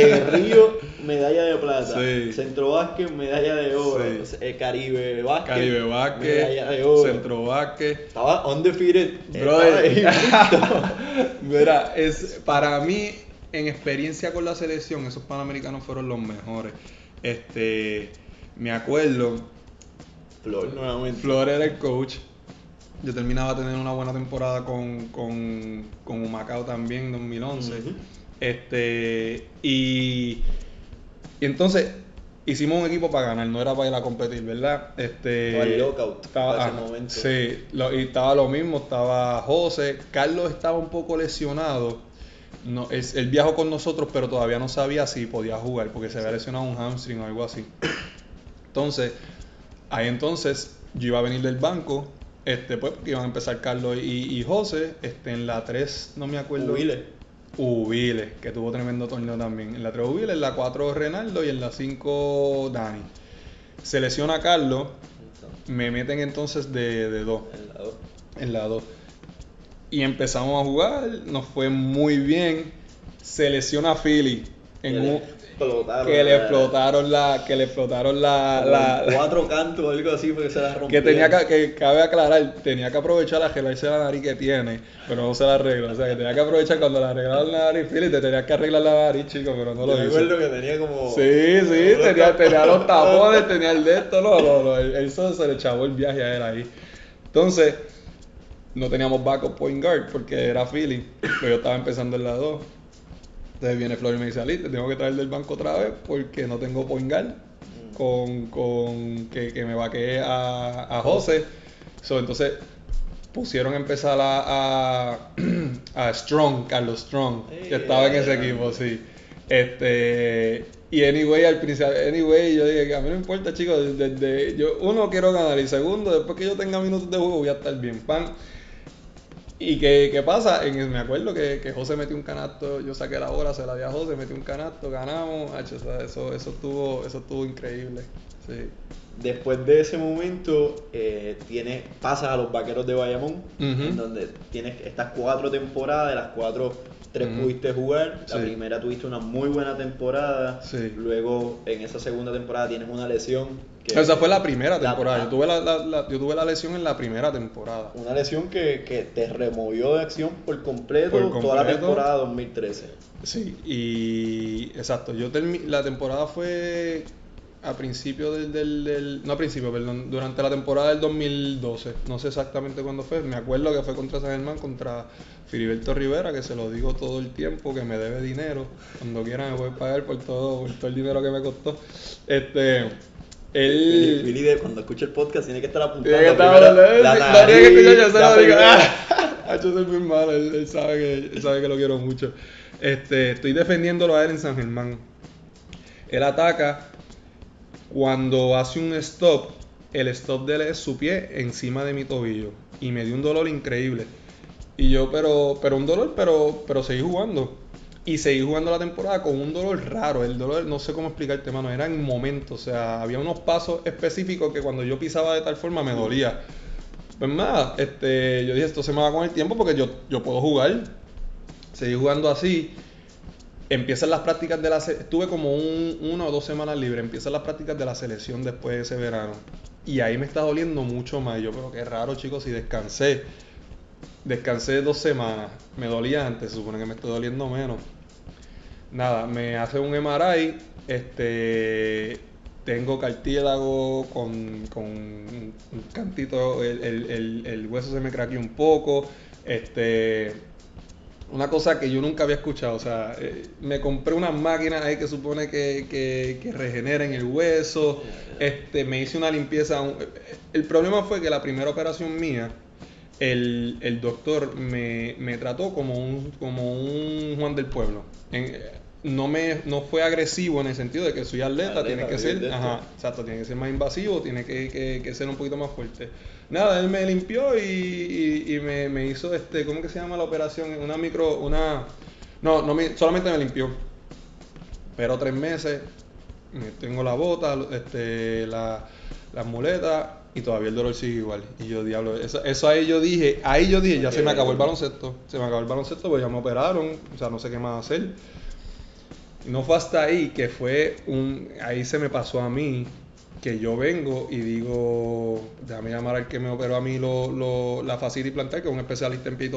En Río, medalla de plata. Sí. Centro Básquet, medalla de oro. Sí. Eh, Caribe Básquet, Caribe Vázquez, medalla de oro. Centro Vázquez. Estaba undefeated. Brother. Mira, es, para mí, en experiencia con la selección, esos panamericanos fueron los mejores. Este, me acuerdo, Flor nuevamente. Flor era el coach. Yo terminaba de tener una buena temporada con, con, con Humacao también en 2011. Ujú. Este, y, y entonces hicimos un equipo para ganar, no era para ir a competir, ¿verdad? Este, Estaba el lockout estaba- para ese momento. Sí, lo- y estaba lo mismo, estaba José, Carlos estaba un poco lesionado. No, es- él viajó con nosotros, pero todavía no sabía si podía jugar porque se había lesionado un hamstring o algo así. Entonces, ahí entonces yo iba a venir del banco, este, pues, porque iban a empezar Carlos y, y José, este, en la 3, no me acuerdo. Hubiles. Ubiles, que tuvo tremendo torneo también. En la 3 Ubiles, en la 4 Renaldo y en la 5 Dani. Se lesiona a Carlos, me meten entonces de 2 En la dos. en la 2. Y empezamos a jugar, nos fue muy bien. Se lesiona a Philly en Que le un- explotaron que le la- explotaron la que le explotaron la, la- la- cuatro cantos o algo así porque se la rompió. que tenía que, que cabe aclarar, tenía que aprovechar a arreglarse la nariz que tiene, pero no se la arregló. O sea, que tenía que aprovechar cuando le arreglaron la nariz, Philly, te tenías que arreglar la nariz, chico, pero no Yo lo hizo. acuerdo que tenía como. Sí, sí, tenía, tenía los tapones, tenía el de esto, no, no, no, eso se le echabó el viaje a él ahí. Entonces, no teníamos backup point guard porque era Philly, pero yo estaba empezando en la 2. Entonces viene Flor y me dice, Ali, te tengo que traer del banco otra vez porque no tengo point guard con, con que, que me vaquee a, a José. So, entonces pusieron a empezar a, a, a Strong, Carlos Strong, que estaba en ese equipo, sí. Este, y anyway, al principio, anyway, yo dije que a mí no importa, chicos, desde, yo, uno, quiero ganar, y segundo, después que yo tenga minutos de juego, voy a estar bien, pan. ¿Y qué, qué pasa? En, me acuerdo que, que José metió un canasto, yo saqué la bola, se la di a José, metí un canasto, ganamos, sea, eso, eso, estuvo, eso estuvo increíble. Sí. Después de ese momento, eh, tienes, pasas a los vaqueros de Bayamón, en donde tienes estas cuatro temporadas, de las cuatro, tres pudiste jugar. La Sí. primera tuviste una muy buena temporada. Sí. Luego, en esa segunda temporada, tienes una lesión. Que, Esa fue la primera La- temporada. yo, tuve la, yo tuve la lesión en la primera temporada. Una lesión que, que te removió de acción por completo, Por toda la completo. temporada 2013. Sí, y exacto. Yo la temporada fue a principio del, del, del- No a principio, perdón. Durante la temporada del 2012. No sé exactamente cuándo fue. Me acuerdo que fue contra San Germán, contra Filiberto Rivera, que se lo digo todo el tiempo, que me debe dinero. Cuando quiera me puede pagar por todo, por todo el dinero que me costó. Este. Él. Billy cuando escuche el podcast tiene que estar apuntando. Tiene que estar hablando, no tiene que escuchar, yo se lo digo. Ah, yo soy muy malo, él, él sabe que, él sabe que lo quiero mucho. Este, estoy defendiéndolo a él en San Germán. Él ataca cuando hace un stop, el stop de él es su pie encima de mi tobillo. Y me dio un dolor increíble. Y yo, pero, pero un dolor, pero, pero seguí jugando. Y seguí jugando la temporada con un dolor raro. El dolor, no sé cómo explicarte, mano. Era en momentos. O sea, había unos pasos específicos que cuando yo pisaba de tal forma me dolía. Pues nada, este, yo dije, esto se me va con el tiempo porque yo, yo puedo jugar. Seguí jugando así. Empiezan las prácticas de la Estuve como un, una o dos semanas libre. Empiezan las prácticas de la selección después de ese verano. Y ahí me está doliendo mucho más. Yo, pero qué raro, chicos, si descansé. Descansé dos semanas. Me dolía antes, se supone que me está doliendo menos. Nada, me hace un MRI. Este. Tengo cartílago con, con un cantito. El, el- el- el hueso se me craqueó un poco. Este. Una cosa que yo nunca había escuchado. O sea, eh, me compré unas máquinas ahí que supone que, que, que regeneren el hueso. Este, me hice una limpieza. El problema fue que la primera operación mía el, el doctor me, me trató como un, como un Juan del Pueblo. No, me, no fue agresivo en el sentido de que soy atleta, Atleta, tiene que ser, ajá, exacto, tiene que ser más invasivo, tiene que, que- que ser un poquito más fuerte. Nada, él me limpió y, y- y me, me hizo este, ¿cómo que se llama la operación? Una micro, una, no, no me, solamente me limpió. Pero tres meses, me tengo la bota, este, la, las muletas y todavía el dolor sigue igual. Y yo, diablo, eso, eso ahí yo dije, ahí yo dije, ya se me acabó el baloncesto. Se me acabó el baloncesto, pues ya me operaron, o sea, no sé qué más hacer. No fue hasta ahí que fue un, ahí se me pasó a mí que yo vengo y digo, déjame llamar al que me operó a mí lo, lo- la facility plantar, que es un especialista en pie.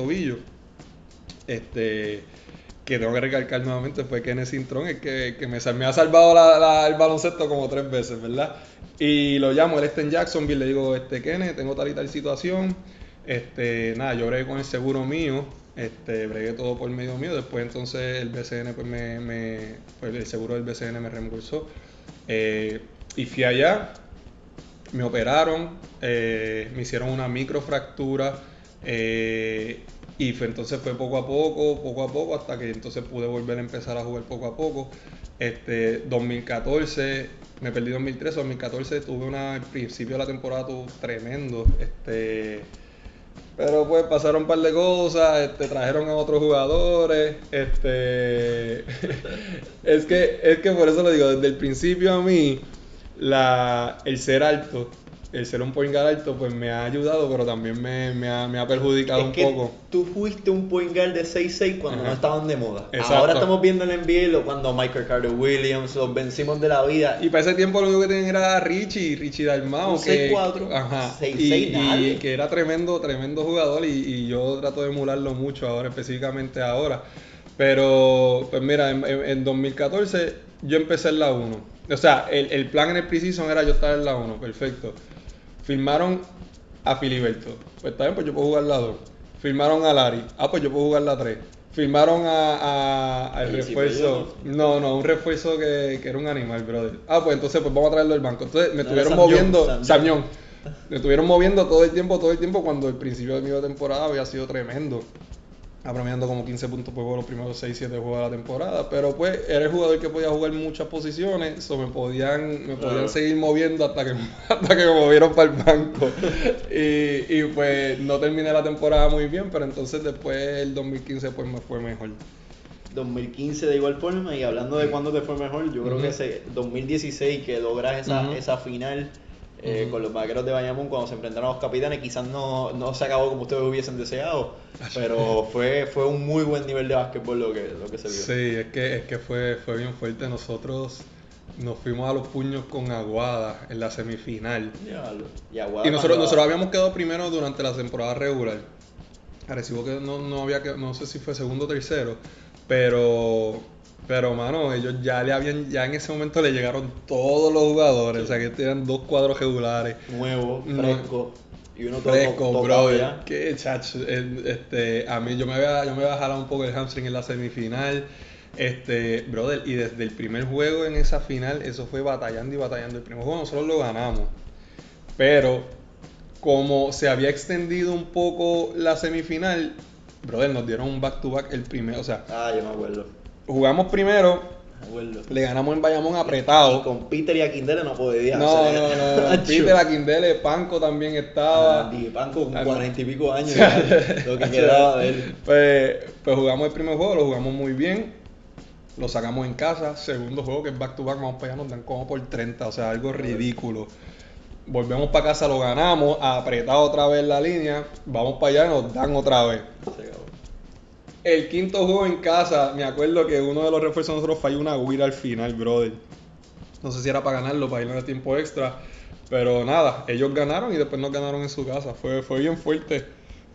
Este, que tengo que recalcar nuevamente fue Kenneth Cintrón, el que, que me, me ha salvado el baloncesto como tres veces, ¿verdad? Y lo llamo, él está en Jacksonville, le digo, este Kenneth, tengo tal y tal situación. Este, nada, yo con el seguro mío, este, bregué todo por medio mío, después entonces el BCN pues pues el seguro del BCN me reembolsó. Eh, y fui allá, me operaron, eh, me hicieron una microfractura eh, y fue, entonces fue poco a poco, poco a poco, hasta que entonces pude volver a empezar a jugar poco a poco. Este, 2014, me perdí 2013, 2014 tuve una, al principio de la temporada tremendo, este, pero pues pasaron un par de cosas, este, trajeron a otros jugadores, este, es que, es que por eso lo digo, desde el principio a mí, la, el ser alto, el ser un point guard alto, pues me ha ayudado, pero también me, me ha, me ha perjudicado Es un que poco. tú fuiste un point guard de 6'6 cuando Ajá. no estaban de moda. Exacto. Ahora estamos viendo en el NBA lo- cuando Michael Carter Williams los vencimos de la vida. Y para ese tiempo lo único que tenían era Richie, Richie Dalmao, Un que, 6'4", ajá, 6'6", y, y nadie. que era tremendo, tremendo jugador y, y yo trato de emularlo mucho ahora, específicamente ahora. Pero, pues mira, en, en- en 2014 yo empecé en la 1. O sea, el, el plan en el preseason era yo estar en la 1, perfecto. Firmaron a Filiberto. Pues está bien, pues yo puedo jugar la 2. Firmaron a Lari. Ah, pues yo puedo jugar la 3. Firmaron a, a- al refuerzo. No, no, un refuerzo que, que era un animal, brother. Ah, pues entonces pues vamos a traerlo del banco. Entonces me No, estuvieron moviendo. Samión. Me estuvieron moviendo todo el tiempo, todo el tiempo, cuando el principio de mi temporada había sido tremendo. Apremiando como 15 puntos por juego los primeros 6, 7 juegos de la temporada. Pero pues era el jugador que podía jugar muchas posiciones. So me podían, me podían seguir moviendo hasta que, hasta que me movieron para el banco. y, y pues no terminé la temporada muy bien, pero entonces después el 2015 pues me fue mejor. 2015 de igual forma y hablando de cuándo te fue mejor, yo creo que ese 2016 que logras esa, esa final eh, con los vaqueros de Bayamón cuando se enfrentaron a los capitanes, quizás no, no se acabó como ustedes hubiesen deseado, pero fue, fue un muy buen nivel de básquetbol lo que, lo que se vio. Sí, es que, es que fue, fue bien fuerte. Nosotros nos fuimos a los puños con Aguada en la semifinal. Y, Aguada Y nosotros, nosotros habíamos quedado primero durante la temporada regular. Arecibo que no, no había que, no sé si fue segundo o tercero, pero pero mano, ellos ya le habían, ya en ese momento le llegaron todos los jugadores, o sea que tenían dos cuadros regulares. nuevo, No. fresco. Y uno todo Fresco, tocado brother. Qué chacho. Este, a mí yo me había, yo me había jalado un poco el hamstring en la semifinal. Este, brother, y desde el primer juego en esa final, eso fue batallando y batallando. El primer juego nosotros lo ganamos. Pero como se había extendido un poco la semifinal, brother, nos dieron un back to back el primero. O sea, Ah, yo me acuerdo. Jugamos primero, le ganamos en Bayamón Y apretado. con Peter y Aquindele no podía. No, o sea, no, no, no. Peter Aquindele, Panco también estaba. Ah, Panco con cuarenta y pico años, ya, lo que quedaba de él. Pues, pues jugamos el primer juego, lo jugamos muy bien. Lo sacamos en casa. Segundo juego, que es back to back, vamos para allá, nos dan como por 30, o sea, algo ridículo. Volvemos para casa, lo ganamos, apretado otra vez la línea. Vamos para allá, nos dan otra vez. El quinto juego en casa, me acuerdo que uno de los refuerzos de nosotros falló una guira al final, brother. No sé si era para ganarlo, para irnos a tiempo extra. Pero nada, ellos ganaron y después nos ganaron en su casa. Fue, fue bien fuerte.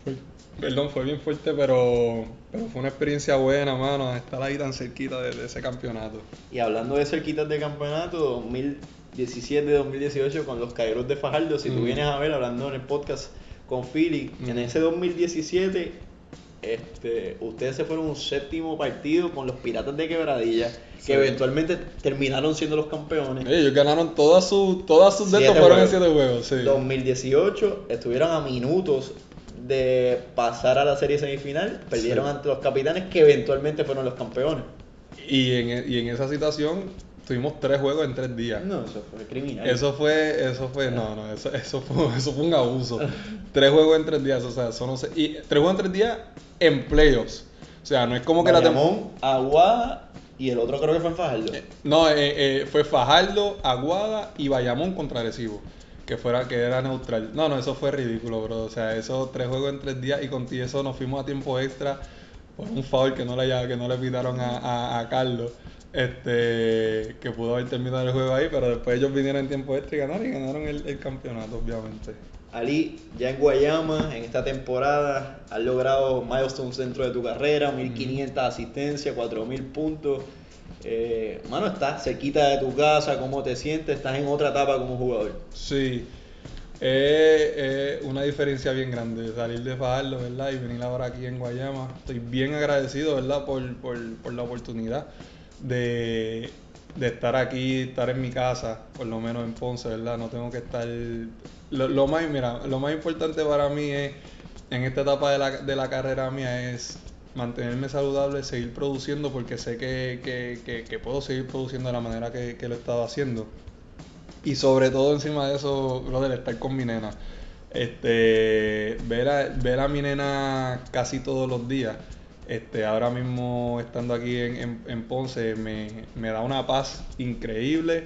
Fue- perdón, fue bien fuerte, pero, pero fue una experiencia buena, mano, estar ahí tan cerquita de, de ese campeonato. Y hablando de cerquitas de campeonato, 2017-2018 con los Caeros de Fajardo, si tú Mm. vienes a ver hablando en el podcast con Philly, en Mm. ese 2017 este, ustedes se fueron un séptimo partido con los Piratas de Quebradilla, que eventualmente terminaron siendo los campeones. Ellos ganaron todas sus todas sus de Siete estos fueron en juegos. siete juegos, sí. 2018 estuvieron a minutos de pasar a la serie semifinal, perdieron Sí. ante los Capitanes que eventualmente fueron los campeones. Y en, y en esa situación tuvimos tres juegos en tres días. No, eso fue criminal. Eso fue, eso fue, no, no, eso, eso fue, eso fue un abuso. tres juegos en tres días, o sea, eso no sé. Y tres juegos en tres días en playoffs. O sea, no es como que la Bayamón, Aguada y el otro creo que fue en Fajardo. No, eh, eh, fue Fajardo, Aguada y Bayamón contra Arecibo. Que fuera, que era neutral. No, no, eso fue ridículo, bro. O sea, esos tres juegos en tres días y con eso nos fuimos a tiempo extra por un foul que no le, que no le pitaron a, a- a Carlos. Este, que pudo haber terminado el juego ahí, pero después ellos vinieron en tiempo extra y ganaron y ganaron el, el campeonato, obviamente. Ali, ya en Guayama, en esta temporada, has logrado milestones dentro de tu carrera, 1500 asistencias, 4000 puntos. Eh, mano, estás cerquita de tu casa, ¿cómo te sientes? Estás en otra etapa como jugador. Sí, es es una diferencia bien grande salir de Fajardo, ¿verdad? Y venir ahora aquí en Guayama. Estoy bien agradecido, ¿verdad? Por, por, por la oportunidad de, de estar aquí, estar en mi casa, por lo menos en Ponce, ¿verdad? No tengo que estar... Lo, lo más, mira, lo más importante para mí es, en esta etapa de la, de la carrera mía es mantenerme saludable, seguir produciendo, porque sé que, que, que, puedo seguir produciendo de la manera que, lo he estado haciendo. Y sobre todo encima de eso, brother, estar con mi nena. Este, ver a, ver a mi nena casi todos los días. Este, ahora mismo estando aquí en, en- en Ponce me, me da una paz increíble.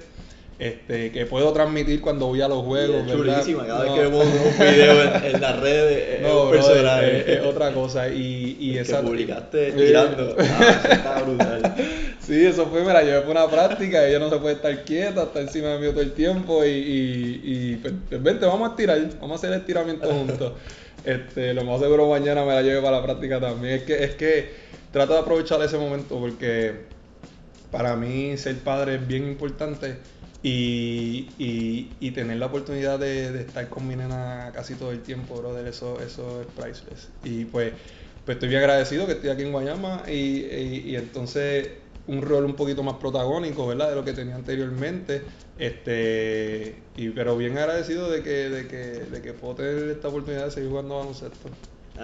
Este, que puedo transmitir cuando voy a los juegos. Es chulísima, cada No. vez que vemos un video en, en las redes, es No, un brother, personaje. es, es otra cosa. Y, y esa, que publicaste tirando. Ah, brutal. Sí, eso fue, me la llevé por una práctica, ella no se puede estar quieta, está encima de mí todo el tiempo y, y, y, pues, pues, vente, vamos a estirar, vamos a hacer el estiramiento juntos. Este, lo más seguro mañana me la lleve para la práctica también. Es que, es que trato de aprovechar ese momento porque para mí ser padre es bien importante y, y, y tener la oportunidad de, estar con mi nena casi todo el tiempo, brother, eso, eso es priceless. Y pues, pues estoy bien agradecido que estoy aquí en Guayama y, y entonces un rol un poquito más protagónico, ¿verdad? De lo que tenía anteriormente. Este, y, pero bien agradecido de que, de, que, de que puedo tener esta oportunidad de seguir jugando baloncesto.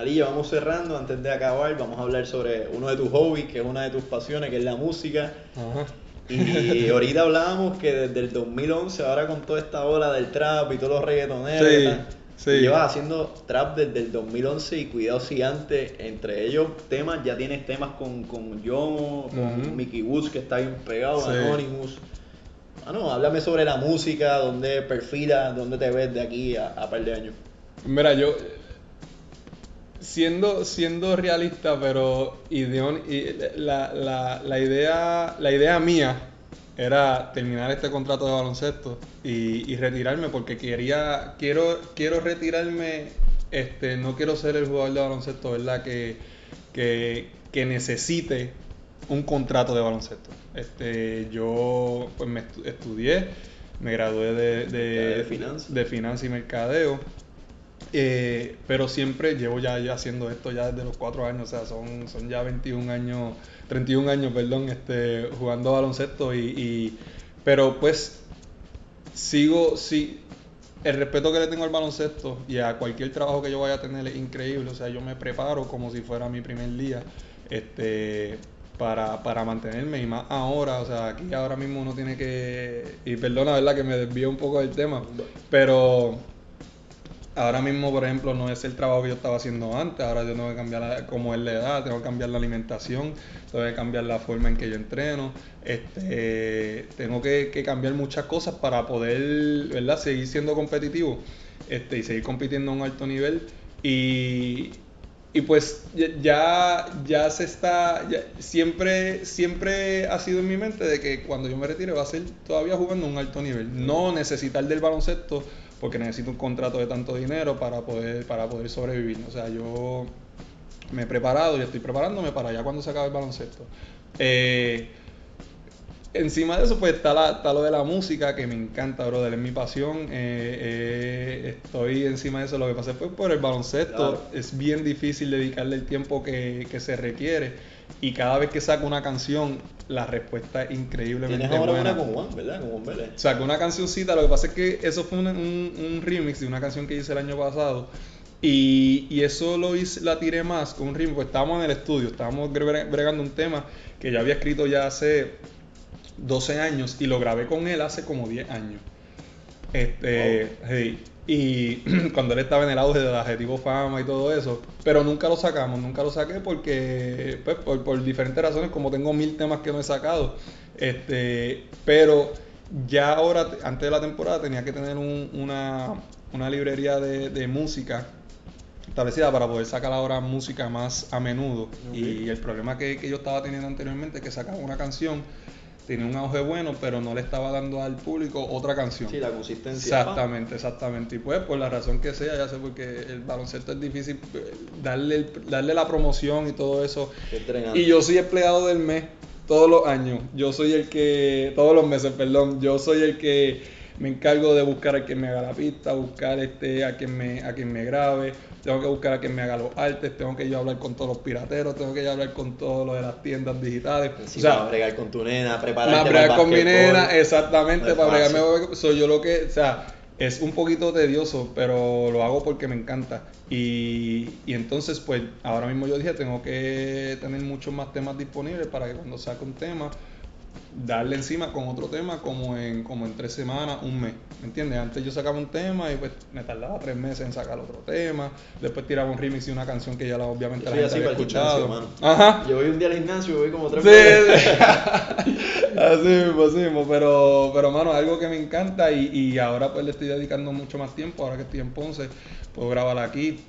Ya vamos cerrando. Antes de acabar, vamos a hablar sobre uno de tus hobbies, que es una de tus pasiones, que es la música. Ajá. Y ahorita hablábamos que desde el 2011, ahora con toda esta ola del trap y todos los reggaetoneros, Sí, Sí. Llevas haciendo trap desde el 2011 y cuidado si antes, entre ellos temas, ya tienes temas con, con Yomo, con. Mickey Woods que está bien pegado, Sí. Anonymous. Ah, no, háblame sobre la música, dónde perfilas, dónde te ves de aquí a, a par de años. Mira, yo siendo siendo realista, pero ideón- la, la, la idea la idea mía era terminar este contrato de baloncesto y, y retirarme porque quería quiero quiero retirarme este no quiero ser el jugador de baloncesto, ¿verdad? Que que, que necesite un contrato de baloncesto. Este, yo pues me estu- estudié, me gradué de, de, De finanzas. de finanzas y mercadeo. Eh, pero siempre llevo ya, haciendo esto ya desde los 4 años, o sea, son, son ya 21 años, 31 años, perdón, este, jugando baloncesto y, y- pero pues sigo, sí, el respeto que le tengo al baloncesto y a cualquier trabajo que yo vaya a tener es increíble, o sea, yo me preparo como si fuera mi primer día, este, para, para mantenerme y más ahora, o sea, aquí ahora mismo uno tiene que, y perdona, ¿verdad? Que me desvío un poco del tema, pero ahora mismo, por ejemplo, no es el trabajo que yo estaba haciendo antes. Ahora yo tengo que cambiar la- como es la edad, tengo que cambiar la alimentación, tengo que cambiar la forma en que yo entreno. Este, tengo que, cambiar muchas cosas para poder, ¿verdad? Seguir siendo competitivo este, y seguir compitiendo a un alto nivel. Y, pues ya- ya, se está, siempre, siempre ha sido en mi mente de que cuando yo me retire va a ser todavía jugando a un alto nivel. No necesitar del baloncesto porque necesito un contrato de tanto dinero para poder, para poder sobrevivir. O sea, yo me he preparado y estoy preparándome para ya cuando se acabe el baloncesto. Eh, Encima de eso, pues está, la- está lo de la música, que me encanta, brother, es mi pasión. eh, eh, estoy encima de eso. Lo que pasa pues por el baloncesto. Claro. Es bien difícil dedicarle el tiempo que, que se requiere. Y cada vez que saco una canción, la respuesta es increíblemente Tienes ahora buena. una con Juan, ¿verdad? Con Juan Vélez. Una cancioncita, lo que pasa es que eso fue un, un- un remix de una canción que hice el año pasado. Y, y eso lo hice, la tiré más con un remix, pues estábamos en el estudio, estábamos bre- bregando un tema que yo había escrito ya hace 12 años y lo grabé con él hace como 10 años. Este, sí. Y cuando él estaba en el auge del adjetivo fama y todo eso, pero nunca lo sacamos, nunca lo saqué porque, pues, por, por diferentes razones, como tengo mil temas que no he sacado, este, pero ya ahora, antes de la temporada, tenía que tener un- una, una librería de, de música establecida para poder sacar ahora música más a menudo. Y el problema que, que yo estaba teniendo anteriormente es que sacaba una canción, tenía un auge bueno, pero no le estaba dando al público otra canción. Sí, la consistencia. Exactamente, exactamente. Y pues por la razón que sea, ya sé porque el baloncesto es difícil darle, darle la promoción y todo eso. Y yo soy empleado del mes todos los años. Yo soy el que, todos los meses, perdón, yo soy el que me encargo de buscar a quien me haga la pista, buscar este, a quien me, a quien me grabe, tengo que buscar a quien me haga los artes, tengo que yo hablar con todos los pirateros, tengo que yo hablar con todo lo de las tiendas digitales. Sí, o sea, para bregar con tu nena, prepararte para bregar con mi nena, exactamente, No para fácil. bregarme soy yo lo que, o sea, es un poquito tedioso, pero lo hago porque me encanta. Y, y entonces, pues, ahora mismo yo dije, tengo que tener muchos más temas disponibles para que cuando saque un tema, darle encima con otro tema como en, como en tres semanas, un mes. ¿Me entiendes? Antes yo sacaba un tema y pues me tardaba tres meses en sacar otro tema. Después tiraba un remix y una canción que ya la, obviamente Yo la gente así había gimnasio, escuchado. mano. Ajá. Yo voy un día al gimnasio y voy como tres Sí, veces. sí. así mismo, así mismo, pero, pero mano, algo que me encanta y, y ahora pues le estoy dedicando mucho más tiempo, ahora que estoy en Ponce, puedo grabar aquí.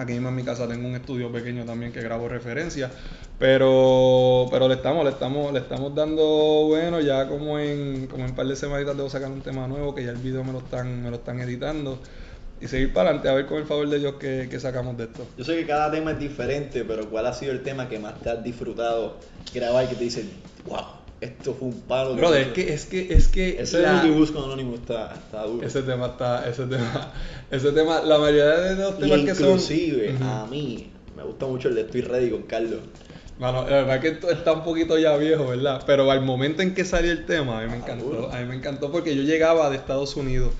Aquí mismo en mi casa tengo un estudio pequeño también que grabo referencias, pero, pero le estamos, le estamos, le estamos dando bueno, ya como en, como en un par de semanitas debo sacar un tema nuevo que ya el video me lo están, me lo están editando y seguir para adelante a ver con el favor de Dios que, que sacamos de esto. Yo sé que cada tema es diferente, pero ¿cuál ha sido el tema que más te has disfrutado grabar que te dicen, wow, esto fue un palo? Brother, es que, es que, es que Ese la- con Anonymous está, está duro. Ese tema está, ese tema, ese tema, la mayoría de los y temas que son. inclusive, a mí, me gusta mucho el de Estoy Ready con Carlos. Mano, la verdad que esto está un poquito ya viejo, ¿verdad? Pero al momento en que salió el tema, a mí me encantó. A mí me encantó porque yo llegaba de Estados Unidos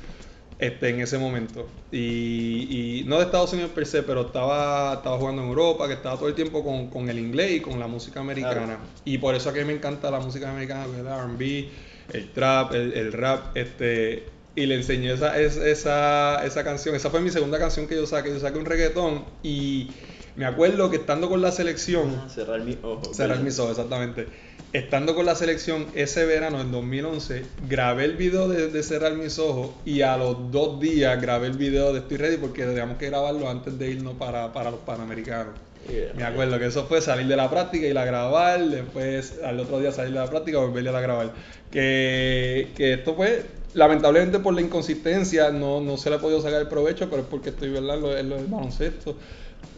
este, en ese momento. Y, y no de Estados Unidos per se, pero estaba, estaba jugando en Europa, que estaba todo el tiempo con, con el inglés y con la música americana. Claro. Y por eso a mí me encanta la música americana, el RB, el trap, el, el rap. Este, y le enseñé esa, es- esa, esa canción. Esa fue mi segunda canción que yo saqué. Yo saqué un reggaetón y me acuerdo que estando con la selección, Cerrar mis ojos. cerrar mis ojos, exactamente. Estando con la selección ese verano, en 2011, grabé el video de, de Cerrar mis ojos y a los dos días grabé el video de Estoy Ready porque teníamos que grabarlo antes de irnos para, para los Panamericanos. Yeah. Me acuerdo que eso fue salir de la práctica y la grabar, después al otro día salir de la práctica y volverla a grabar. Que, que esto fue, lamentablemente por la inconsistencia, no, no se le ha podido sacar el provecho, pero es porque estoy ¿verdad? en lo, en lo del baloncesto.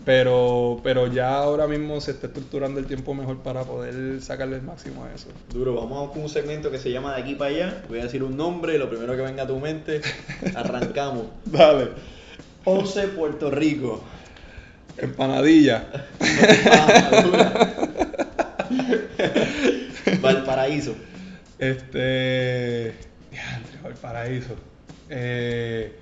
Pero, pero ya ahora mismo se está estructurando el tiempo mejor para poder sacarle el máximo a eso. Duro, vamos con un segmento que se llama De aquí para allá. Voy a decir un nombre, lo primero que venga a tu mente. Arrancamos. Dale. Ponce, Puerto Rico. Empanadilla. Valparaíso. Este. Valparaíso. Eh.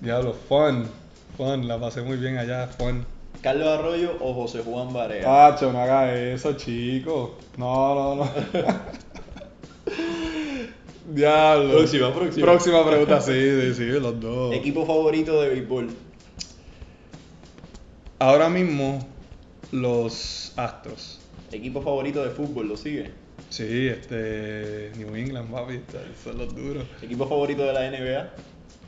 Diablo, fun. Fun, la pasé muy bien allá, fun. Carlos Arroyo o José Juan Barea. Pacho, no haga eso, chico. No, no, no. Diablo. Próxima, próxima. Próxima pregunta, sí, sí, sí, los dos. Equipo favorito de béisbol. Ahora mismo, los Astros. Equipo favorito de fútbol, ¿lo sigue? Sí, este. New England, papi, son los duros. Equipo favorito de la NBA.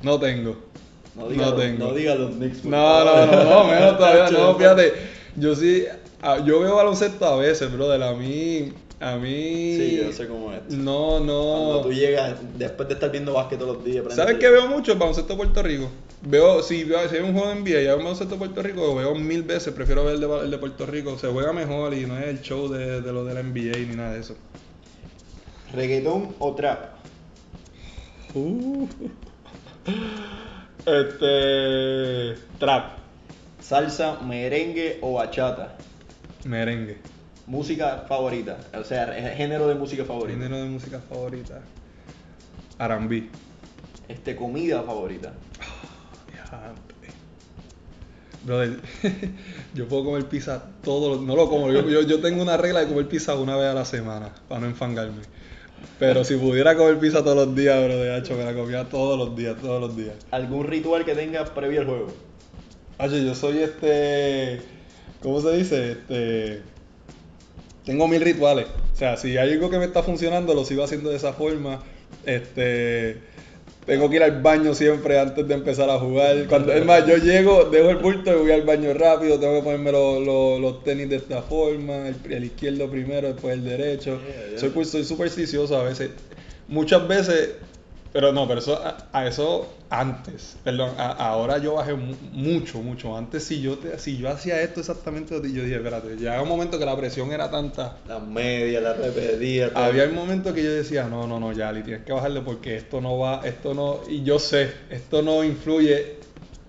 No tengo. No diga, No los, tengo. no diga los Knicks. No, no, no, no, menos todavía, no, fíjate. Yo sí, ah, yo veo baloncesto a veces, brother. A mí, a mí. Sí, yo sé cómo es. No, Cuando no. tú llegas, después de estar viendo básquet todos los días. ¿Sabes qué veo mucho? El baloncesto de Puerto Rico. Veo, si, veo, si hay un juego de NBA y hay un baloncesto de Puerto Rico, lo veo mil veces. Prefiero ver el de, el de Puerto Rico. Se juega mejor y no es el show de, de lo de la NBA ni nada de eso. ¿Reggaetón o trap? Uh. Este. Trap. ¿Salsa, merengue o bachata? Merengue. Música favorita. O sea, género de música favorita. Género de música favorita. R&B. Este, comida favorita. Diantre. Brother, yo puedo comer pizza todos los... No lo como, yo, yo, yo tengo una regla de comer pizza una vez a la semana, para no enfangarme. Pero si pudiera comer pizza todos los días, bro, de hecho, me la comía todos los días, todos los días. ¿Algún ritual que tengas previo al juego? Oye, yo soy este... ¿Cómo se dice? Este... Tengo mil rituales. O sea, si hay algo que me está funcionando, lo sigo haciendo de esa forma. Este... Tengo que ir al baño siempre antes de empezar a jugar. Cuando, es más, yo llego, dejo el bulto y voy al baño rápido. Tengo que ponerme los, los- los tenis de esta forma. El, el izquierdo primero, después el derecho. Yeah, yeah. Soy, pues, soy supersticioso a veces. Muchas veces, pero no, pero eso, a, a eso antes. Perdón, a- ahora yo bajé mu- mucho, mucho. Antes, si yo, te, si yo hacía esto exactamente, yo dije, espérate, llega un momento que la presión era tanta. Las medias, las repetidas. todo. Había un momento que yo decía, no, no, no, Yali, tienes que bajarle porque esto no va, esto no, y yo sé, esto no influye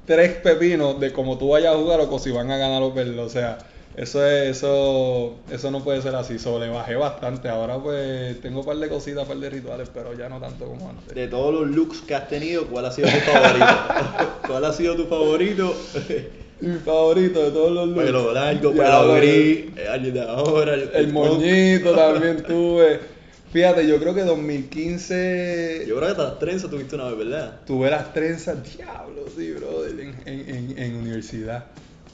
tres pepinos de cómo tú vayas a jugar o si van a ganar o perder, o sea, eso es, eso, eso no puede ser así, solo le bajé bastante, ahora pues tengo un par de cositas, un par de rituales, pero ya no tanto como antes. De todos los looks que has tenido, ¿cuál ha sido tu favorito? ¿Cuál ha sido tu favorito? Mi favorito de todos los looks. Pelo largo, Ya, pelo gris, años de ahora. El, El moñito también tuve. Fíjate, yo creo que 2015 Yo creo que las trenzas tuviste una vez, ¿verdad? Tuve las trenzas, diablo, sí, brother, en, en, en, en universidad.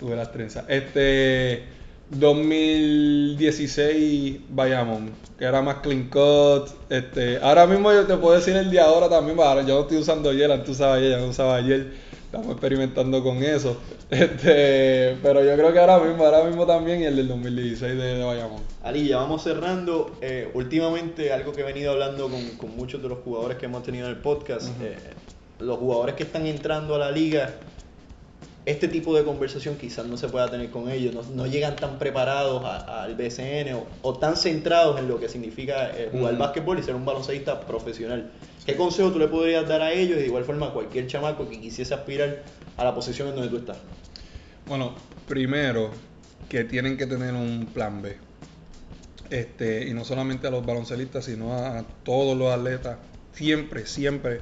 Tuve las trenzas. Este, 2016 Bayamón, que era más clean cut. Este, ahora mismo yo te puedo decir el día ahora también, ahora yo no estoy usando ayer, antes usaba ayer, ya no usaba ayer. Estamos experimentando con eso. Este, pero yo creo que ahora mismo, ahora mismo también y el del 2016 de, de Bayamón. Ali, ya vamos cerrando. Eh, últimamente, algo que he venido hablando con, con muchos de los jugadores que hemos tenido en el podcast, eh, los jugadores que están entrando a la liga, este tipo de conversación quizás no se pueda tener con ellos, no, no llegan tan preparados al BCN o, o tan centrados en lo que significa eh, jugar Ujú. básquetbol y ser un baloncelista profesional. ¿Qué consejo tú le podrías dar a ellos y de igual forma a cualquier chamaco que quisiese aspirar a la posición en donde tú estás? Bueno, primero que tienen que tener un plan B. Este, y no solamente a los baloncelistas, sino a, a todos los atletas. Siempre, siempre,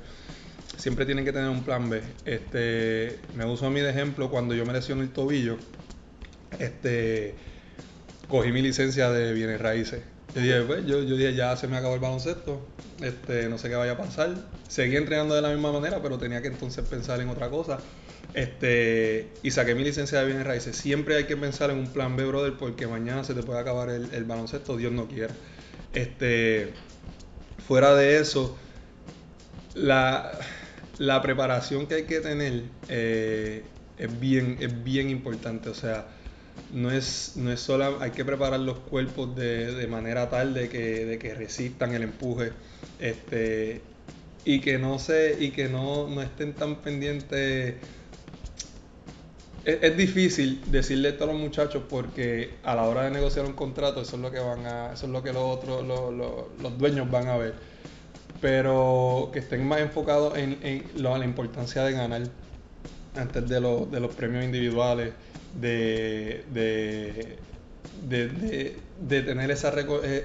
siempre tienen que tener un plan B. Este, me uso a mí de ejemplo cuando yo me lesioné el tobillo. Este, cogí mi licencia de bienes raíces Yo dije, pues, yo, yo dije, ya se me acabó el baloncesto, este, no sé qué vaya a pasar. Seguí entrenando de la misma manera, pero tenía que entonces pensar en otra cosa. Este, y saqué mi licencia de bienes raíces. Siempre hay que pensar en un plan B, brother, porque mañana se te puede acabar el, baloncesto, Dios no quiera. Este, fuera de eso, la, la preparación que hay que tener eh, es, bien, es bien importante. O sea, no es, no es solo, hay que preparar los cuerpos de, de manera tal de que, de que resistan el empuje. Este, y que no se, y que no, no estén tan pendientes es, difícil decirle esto a los muchachos porque a la hora de negociar un contrato eso es lo que van a eso es lo que los otros los, los dueños van a ver pero que estén más enfocados en, la importancia de ganar antes de, lo, de los premios individuales de, de, de, de tener esa,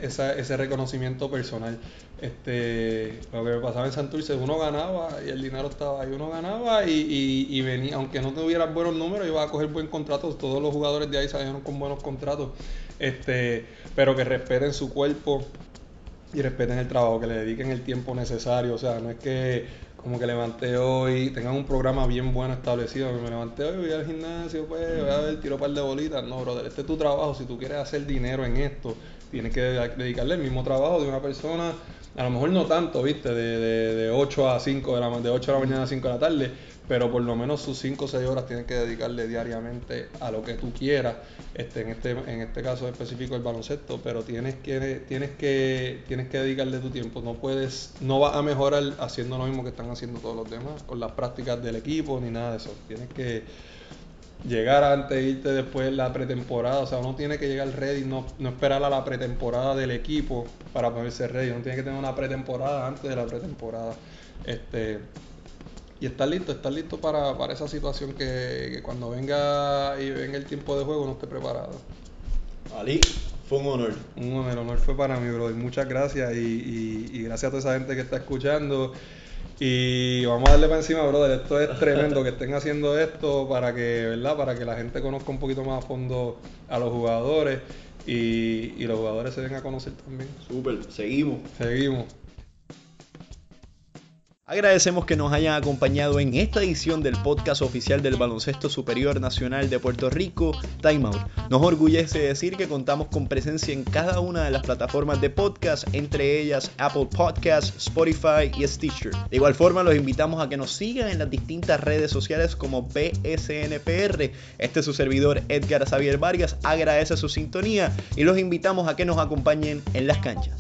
esa, ese reconocimiento personal. Este, lo que me pasaba en Santurce, uno ganaba y el dinero estaba ahí, uno ganaba y, y, y venía, aunque no tuvieran buenos números, iba a coger buen contrato, todos los jugadores de ahí salieron con buenos contratos, este, pero que respeten su cuerpo y respeten el trabajo, que le dediquen el tiempo necesario, o sea, no es que como que levanté hoy, tengan un programa bien bueno establecido, que me levanté hoy, voy al gimnasio, pues voy a ver, tiro un par de bolitas, no, brother, este es tu trabajo, si tú quieres hacer dinero en esto, tienes que dedicarle el mismo trabajo de una persona a lo mejor no tanto, viste, de, de, de 8 a 5 de la, de 8 de la mañana a 5 de la tarde, pero por lo menos sus 5 o 6 horas tienes que dedicarle diariamente a lo que tú quieras, este, en, este, en este caso específico el baloncesto, pero tienes que, tienes, que, tienes que dedicarle tu tiempo, no puedes, no vas a mejorar haciendo lo mismo que están haciendo todos los demás, con las prácticas del equipo ni nada de eso, tienes que llegar antes, irte después la pretemporada. O sea, uno tiene que llegar ready, no, no esperar a la pretemporada del equipo para ponerse ready. Uno tiene que tener una pretemporada antes de la pretemporada. Este, y estar listo, estar listo para, para esa situación que, que, cuando venga y venga el tiempo de juego no esté preparado. Ali, fue un honor. Un honor, el honor fue para mí, bro. Y muchas gracias y, y, y gracias a toda esa gente que está escuchando. Y vamos a darle para encima, brother. Esto es tremendo que estén haciendo esto para que, ¿verdad? Para que la gente conozca un poquito más a fondo a los jugadores y, y los jugadores se den a conocer también. Súper, seguimos. Seguimos. Agradecemos que nos hayan acompañado en esta edición del podcast oficial del Baloncesto Superior Nacional de Puerto Rico, Time Out. Nos orgullece decir que contamos con presencia en cada una de las plataformas de podcast, entre ellas Apple Podcasts, Spotify y Stitcher. De igual forma, los invitamos a que nos sigan en las distintas redes sociales como BSNPR. Este es su servidor Edgar Xavier Vargas agradece su sintonía y los invitamos a que nos acompañen en las canchas.